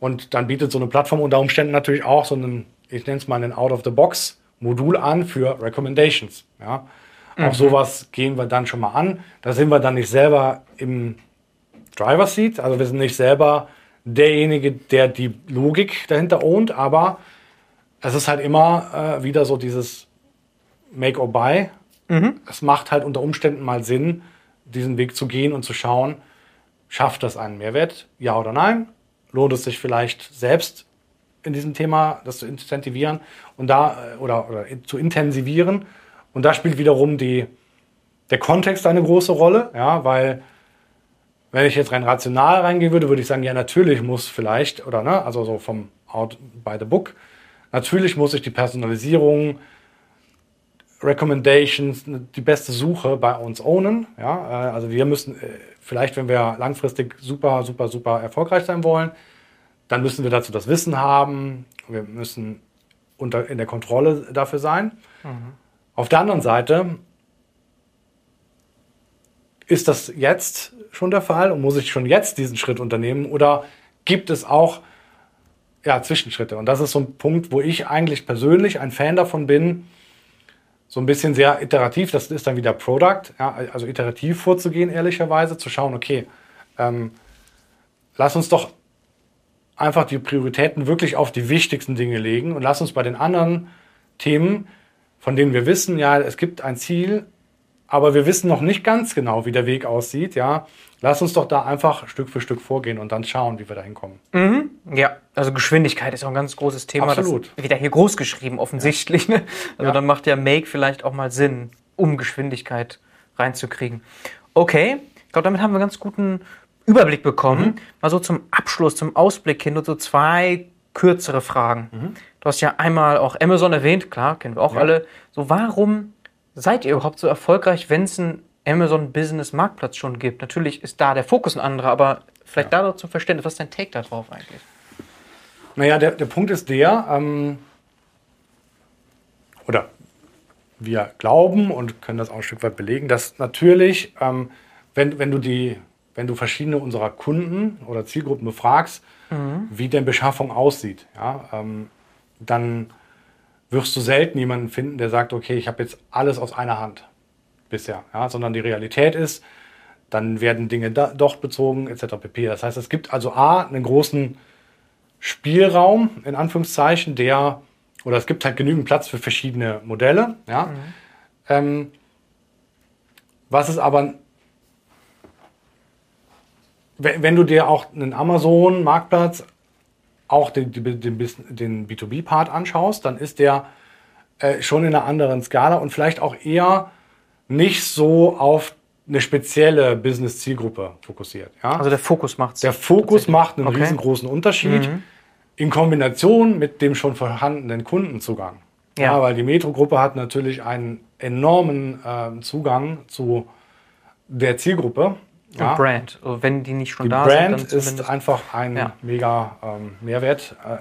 Und dann bietet so eine Plattform unter Umständen natürlich auch so einen, ich nenne es mal einen Out-of-the-Box-Modul an für Recommendations. Ja. Mhm. Auch sowas gehen wir dann schon mal an. Da sind wir dann nicht selber im Driver Seat, also wir sind nicht selber derjenige, der die Logik dahinter ownt, aber es ist halt immer äh, wieder so dieses Make or Buy. Mhm. Es macht halt unter Umständen mal Sinn, diesen Weg zu gehen und zu schauen, schafft das einen Mehrwert, ja oder nein? Lohnt es sich vielleicht selbst in diesem Thema das zu incentivieren und da äh, oder, oder zu intensivieren? Und da spielt wiederum die, der Kontext eine große Rolle, ja, weil wenn ich jetzt rein rational reingehen würde, würde ich sagen, ja, natürlich muss vielleicht, oder ne, also so vom Out by the Book, natürlich muss ich die Personalisierung, Recommendations, die beste Suche bei uns ownen. Ja, äh, also wir müssen äh, vielleicht, wenn wir langfristig super, super, super erfolgreich sein wollen, dann müssen wir dazu das Wissen haben. Wir müssen unter, in der Kontrolle dafür sein. Mhm. Auf der anderen Seite ist das jetzt schon der Fall und muss ich schon jetzt diesen Schritt unternehmen oder gibt es auch ja, Zwischenschritte? Und das ist so ein Punkt, wo ich eigentlich persönlich ein Fan davon bin, so ein bisschen sehr iterativ, das ist dann wieder Product, ja, also iterativ vorzugehen, ehrlicherweise, zu schauen, okay, ähm, lass uns doch einfach die Prioritäten wirklich auf die wichtigsten Dinge legen und lass uns bei den anderen Themen, von denen wir wissen, ja, es gibt ein Ziel, aber wir wissen noch nicht ganz genau, wie der Weg aussieht, ja. Lass uns doch da einfach Stück für Stück vorgehen und dann schauen, wie wir da hinkommen. Mhm. Ja, also Geschwindigkeit ist auch ein ganz großes Thema. Absolut. Das wieder hier groß geschrieben, offensichtlich. Ne? Also ja. dann macht ja Make vielleicht auch mal Sinn, um Geschwindigkeit reinzukriegen. Okay, ich glaube, damit haben wir einen ganz guten Überblick bekommen. Mhm. Mal so zum Abschluss, zum Ausblick hin, nur so zwei kürzere Fragen. Mhm. Du hast ja einmal auch Amazon erwähnt, klar, kennen wir auch ja. alle. So, warum seid ihr überhaupt so erfolgreich, wenn es einen Amazon Business Marktplatz schon gibt? Natürlich ist da der Fokus ein anderer, aber vielleicht ja. da zum Verständnis, was ist dein Take darauf eigentlich? Naja, der, der Punkt ist der, ähm, oder wir glauben und können das auch ein Stück weit belegen, dass natürlich, ähm, wenn, wenn, du die, wenn du verschiedene unserer Kunden oder Zielgruppen befragst, mhm. wie denn Beschaffung aussieht, ja, ähm, dann wirst du selten jemanden finden, der sagt, okay, ich habe jetzt alles aus einer Hand bisher, ja, sondern die Realität ist, dann werden Dinge da, doch bezogen etc. pp. Das heißt, es gibt also A, einen großen Spielraum, in Anführungszeichen, der, oder es gibt halt genügend Platz für verschiedene Modelle, ja. Mhm. Ähm, was ist aber, wenn, du dir auch einen Amazon-Marktplatz auch den, den, den B2B-Part anschaust, dann ist der äh, schon in einer anderen Skala und vielleicht auch eher nicht so auf eine spezielle Business-Zielgruppe fokussiert. Ja? Also der Fokus macht Der Fokus macht einen okay. riesengroßen Unterschied mhm. in Kombination mit dem schon vorhandenen Kundenzugang. Ja, ja weil die Metro-Gruppe hat natürlich einen enormen äh, Zugang zu der Zielgruppe. Ja. Und Brand, also wenn die nicht schon die da Brand sind. Brand ist einfach ein ja. mega ähm, Mehrwert äh,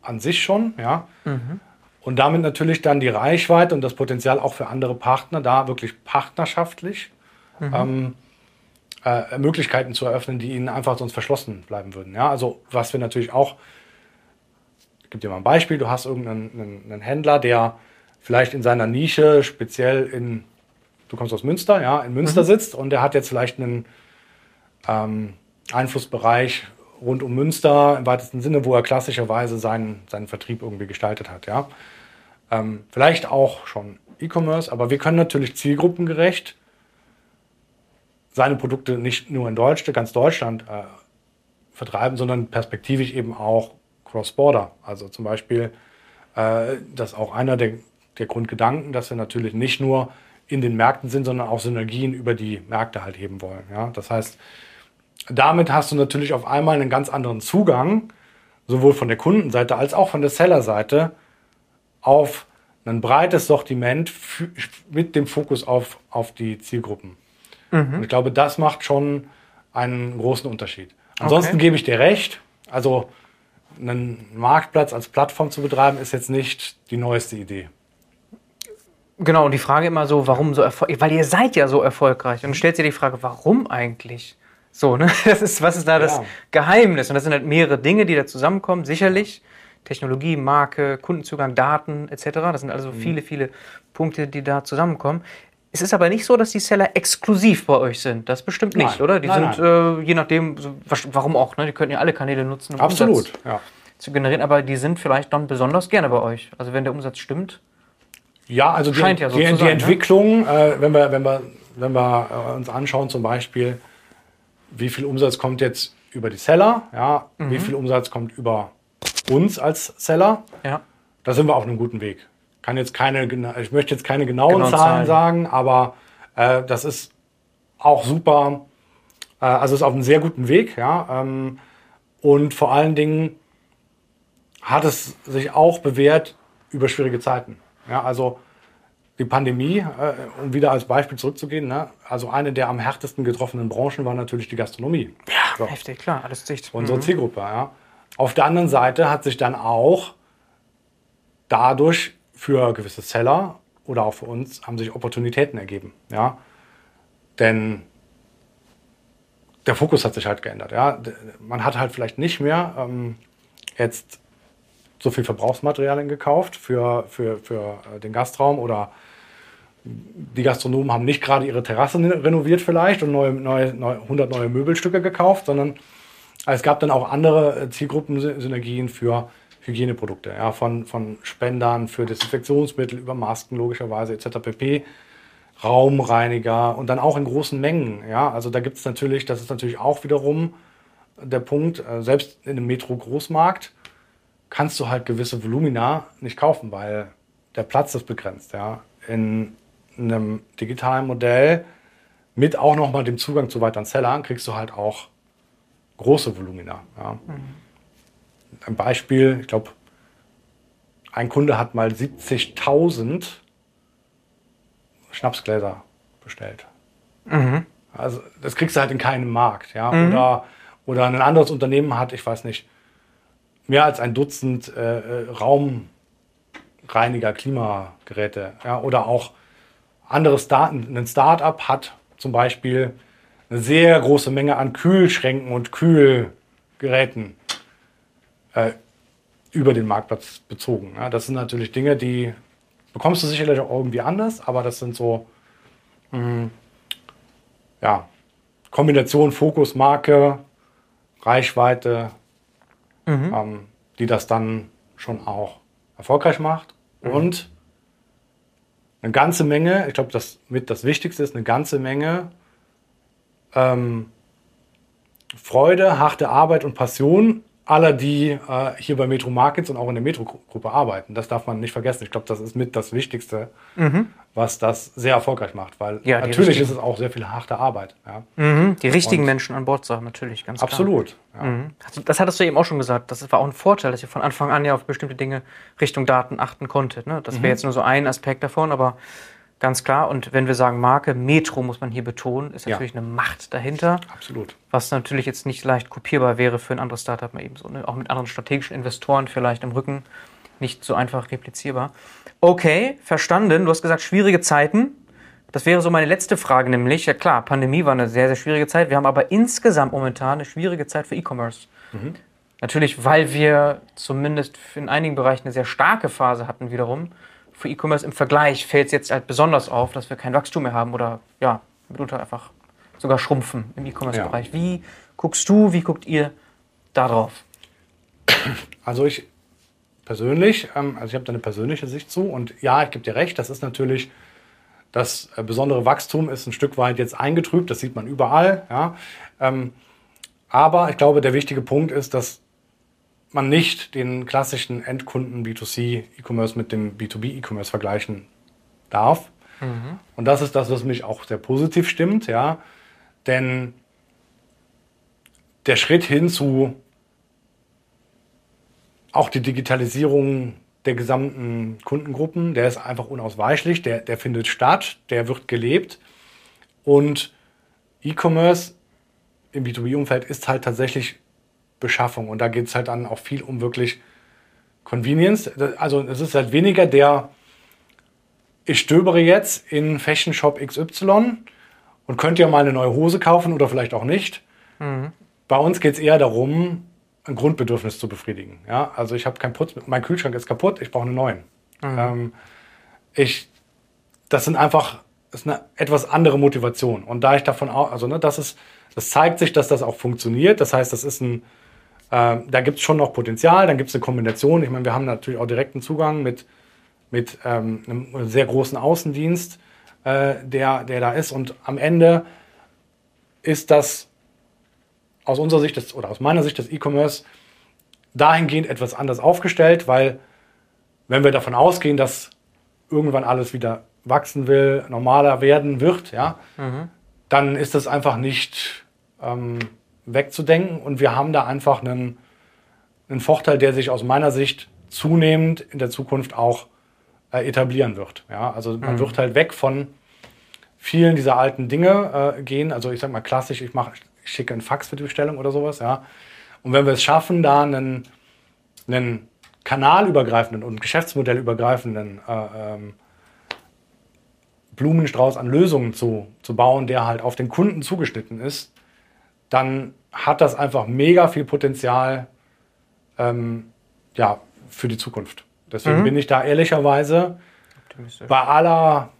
an sich schon, ja. Mhm. Und damit natürlich dann die Reichweite und das Potenzial auch für andere Partner, da wirklich partnerschaftlich mhm. ähm, äh, Möglichkeiten zu eröffnen, die ihnen einfach sonst verschlossen bleiben würden. Ja, also was wir natürlich auch, ich gebe dir mal ein Beispiel, du hast irgendeinen einen, einen Händler, der vielleicht in seiner Nische speziell in du kommst aus Münster, ja, in Münster mhm. sitzt und der hat jetzt vielleicht einen ähm, Einflussbereich rund um Münster im weitesten Sinne, wo er klassischerweise seinen, seinen Vertrieb irgendwie gestaltet hat, ja. Ähm, vielleicht auch schon E-Commerce, aber wir können natürlich zielgruppengerecht seine Produkte nicht nur in Deutschland, ganz Deutschland äh, vertreiben, sondern perspektivisch eben auch cross-border. Also zum Beispiel, äh, das ist auch einer der, der Grundgedanken, dass wir natürlich nicht nur in den Märkten sind, sondern auch Synergien über die Märkte halt heben wollen. Ja? Das heißt, damit hast du natürlich auf einmal einen ganz anderen Zugang, sowohl von der Kundenseite als auch von der Sellerseite, auf ein breites Sortiment mit dem Fokus auf, auf die Zielgruppen. Mhm. Und ich glaube, das macht schon einen großen Unterschied. Ansonsten okay. gebe ich dir recht. Also einen Marktplatz als Plattform zu betreiben, ist jetzt nicht die neueste Idee. Genau, und die Frage immer so, warum so erfolgreich? Weil ihr seid ja so erfolgreich. Und dann stellt sich die Frage, warum eigentlich? So, ne? *laughs* Das ist, was ist da ja. das Geheimnis? Und das sind halt mehrere Dinge, die da zusammenkommen, sicherlich. Technologie, Marke, Kundenzugang, Daten etc. Das sind also mhm. viele, viele Punkte, die da zusammenkommen. Es ist aber nicht so, dass die Seller exklusiv bei euch sind. Das bestimmt nicht, nein. oder? Die nein, sind nein. Äh, je nachdem, warum auch, ne? Die könnten ja alle Kanäle nutzen, um Absolut, Umsatz ja. zu generieren, aber die sind vielleicht dann besonders gerne bei euch. Also wenn der Umsatz stimmt. Ja, also die, ja so die, die sein, ne? Entwicklung, ne? äh, wenn wir, wenn wir, wenn wir äh, uns anschauen, zum Beispiel, wie viel Umsatz kommt jetzt über die Seller, ja, mhm. wie viel Umsatz kommt über uns als Seller, ja. da sind wir auf einem guten Weg kann jetzt keine, ich möchte jetzt keine genauen genau Zahlen, Zahlen, sagen, aber äh, das ist auch super, äh, also ist auf einem sehr guten Weg, ja. Ähm, und vor allen Dingen hat es sich auch bewährt über schwierige Zeiten. Ja, also die Pandemie, äh, um wieder als Beispiel zurückzugehen, ne? also eine der am härtesten getroffenen Branchen war natürlich die Gastronomie. Ja, so. heftig, klar, alles dicht. Unsere mhm. Zielgruppe, ja. Auf der anderen Seite hat sich dann auch dadurch für gewisse Seller oder auch für uns haben sich Opportunitäten ergeben. Ja? Denn der Fokus hat sich halt geändert. Ja? Man hat halt vielleicht nicht mehr ähm, jetzt so viel Verbrauchsmaterialien gekauft für, für, für äh, den Gastraum oder die Gastronomen haben nicht gerade ihre Terrasse renoviert vielleicht und neue, neue, 100 neue Möbelstücke gekauft, sondern es gab dann auch andere äh, Zielgruppensynergien für Hygieneprodukte, ja, von, von Spendern für Desinfektionsmittel über Masken logischerweise etc. pp. Raumreiniger und dann auch in großen Mengen. Ja, also da gibt es natürlich, das ist natürlich auch wiederum der Punkt, äh, selbst in einem Metro-Großmarkt kannst du halt gewisse Volumina nicht kaufen, weil der Platz ist begrenzt. Ja. In einem digitalen Modell mit auch nochmal dem Zugang zu weiteren Sellern kriegst du halt auch große Volumina. Ja. Mhm ein Beispiel, ich glaube, ein Kunde hat mal 70.000 Schnapsgläser bestellt. Mhm. Also das kriegst du halt in keinem Markt. Ja? Mhm. Oder, oder ein anderes Unternehmen hat, ich weiß nicht, mehr als ein Dutzend äh, äh Raumreiniger, Klimageräte. Ja? Oder auch andere Start ein Start-up hat zum Beispiel eine sehr große Menge an Kühlschränken und Kühlgeräten äh, über den Marktplatz bezogen. Ja, das sind natürlich Dinge, die bekommst du sicherlich auch irgendwie anders, aber das sind so mh, hm, ja, Kombination Fokus, Marke, Reichweite, mhm. ähm, die das dann schon auch erfolgreich macht. Mhm. Und eine ganze Menge, ich glaube, das mit das Wichtigste ist, eine ganze Menge ähm, Freude, harte Arbeit und Passion aller, die äh, hier bei Metro Markets und auch in der Metro-Gruppe arbeiten. Das darf man nicht vergessen. Ich glaube, das ist mit das Wichtigste, mhm. was das sehr erfolgreich macht. Weil ja, natürlich ist es auch sehr viel harte Arbeit. Ja. Mhm. Die richtigen und Menschen an Bord sein, natürlich, ganz klar. Absolut. Ja. Mhm. Das hattest du eben auch schon gesagt. Das war auch ein Vorteil, dass ihr von Anfang an ja auf bestimmte Dinge Richtung Daten achten konntet. Ne? Das wäre mhm. jetzt nur so ein Aspekt davon, aber Ganz klar. Und wenn wir sagen Marke, Metro muss man hier betonen, ist natürlich ja. eine Macht dahinter. Absolut. Was natürlich jetzt nicht leicht kopierbar wäre für ein anderes Startup mal ebenso. Ne? Auch mit anderen strategischen Investoren vielleicht im Rücken nicht so einfach replizierbar. Okay, verstanden. Du hast gesagt, schwierige Zeiten. Das wäre so meine letzte Frage, nämlich, ja klar, Pandemie war eine sehr, sehr schwierige Zeit. Wir haben aber insgesamt momentan eine schwierige Zeit für E-Commerce. Mhm. Natürlich, weil wir zumindest in einigen Bereichen eine sehr starke Phase hatten wiederum für E-Commerce im Vergleich fällt es jetzt halt besonders auf, dass wir kein Wachstum mehr haben oder ja, mitunter einfach sogar schrumpfen im E-Commerce-Bereich. Ja. Wie guckst du, wie guckt ihr da drauf? Also ich persönlich, ähm, also ich habe da eine persönliche Sicht zu und ja, ich gebe dir recht, das ist natürlich, das äh, besondere Wachstum ist ein Stück weit jetzt eingetrübt, das sieht man überall, ja. Ähm, aber ich glaube, der wichtige Punkt ist, dass man nicht den klassischen Endkunden B2C E-Commerce mit dem B2B E-Commerce vergleichen darf. Mhm. Und das ist das, was mich auch sehr positiv stimmt, ja. Denn der Schritt hin zu auch die Digitalisierung der gesamten Kundengruppen, der ist einfach unausweichlich, der, der findet statt, der wird gelebt. Und E-Commerce im B2B-Umfeld ist halt tatsächlich Beschaffung. Und da geht es halt dann auch viel um wirklich Convenience. Also es ist halt weniger der, ich stöbere jetzt in Fashion Shop XY und könnte ja mal eine neue Hose kaufen oder vielleicht auch nicht. Mhm. Bei uns geht es eher darum, ein Grundbedürfnis zu befriedigen. Ja? Also ich habe keinen Putz, mein Kühlschrank ist kaputt, ich brauche einen neuen. Mhm. Ähm, ich, das sind einfach, das ist eine etwas andere Motivation. Und da ich davon auch, also ne, das ist, das zeigt sich, dass das auch funktioniert. Das heißt, das ist ein, äh, da gibt es schon noch Potenzial, dann gibt es eine Kombination. Ich meine, wir haben natürlich auch direkten Zugang mit, mit ähm, einem sehr großen Außendienst, äh, der, der da ist. Und am Ende ist das aus unserer Sicht des, oder aus meiner Sicht des E-Commerce dahingehend etwas anders aufgestellt, weil wenn wir davon ausgehen, dass irgendwann alles wieder wachsen will, normaler werden wird, ja, mhm. dann ist das einfach nicht ähm, wegzudenken und wir haben da einfach einen, einen Vorteil, der sich aus meiner Sicht zunehmend in der Zukunft auch äh, etablieren wird. Ja, also man mhm. wird halt weg von vielen dieser alten Dinge äh, gehen. Also ich sag mal klassisch, ich mache, ich schicke einen Fax für die Bestellung oder sowas, ja. Und wenn wir es schaffen, da einen, einen kanalübergreifenden und geschäftsmodellübergreifenden äh, ähm, Blumenstrauß an Lösungen zu, zu bauen, der halt auf den Kunden zugeschnitten ist, dann hat das einfach mega viel Potenzial ähm, ja, für die Zukunft. Deswegen mhm. bin ich da ehrlicherweise bei aller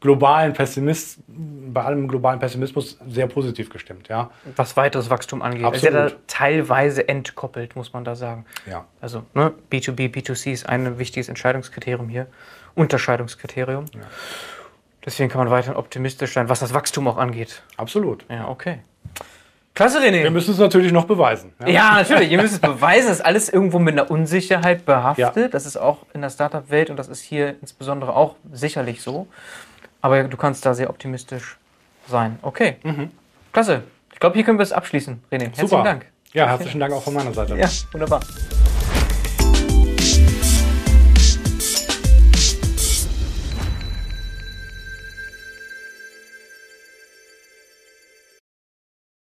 globalen Pessimist, bei allem globalen Pessimismus sehr positiv gestimmt, ja. Was weiteres Wachstum angeht. Absolut. Also ja teilweise entkoppelt, muss man da sagen. Ja. Also ne, B2B, B2C ist ein wichtiges Entscheidungskriterium hier, Unterscheidungskriterium. Ja. Deswegen kann man weiterhin optimistisch sein, was das Wachstum auch angeht. Absolut. Ja, okay. Klasse, René. Wir müssen es natürlich noch beweisen. Ja, ja natürlich. Ihr müsst es beweisen. Das ist alles irgendwo mit einer Unsicherheit behaftet. Ja. Das ist auch in der Startup-Welt und das ist hier insbesondere auch sicherlich so. Aber du kannst da sehr optimistisch sein. Okay. Mhm. Klasse. Ich glaube, hier können wir es abschließen, René. Herzlichen Super. Dank. Ja, herzlichen Dank auch von meiner Seite. Ja, wunderbar.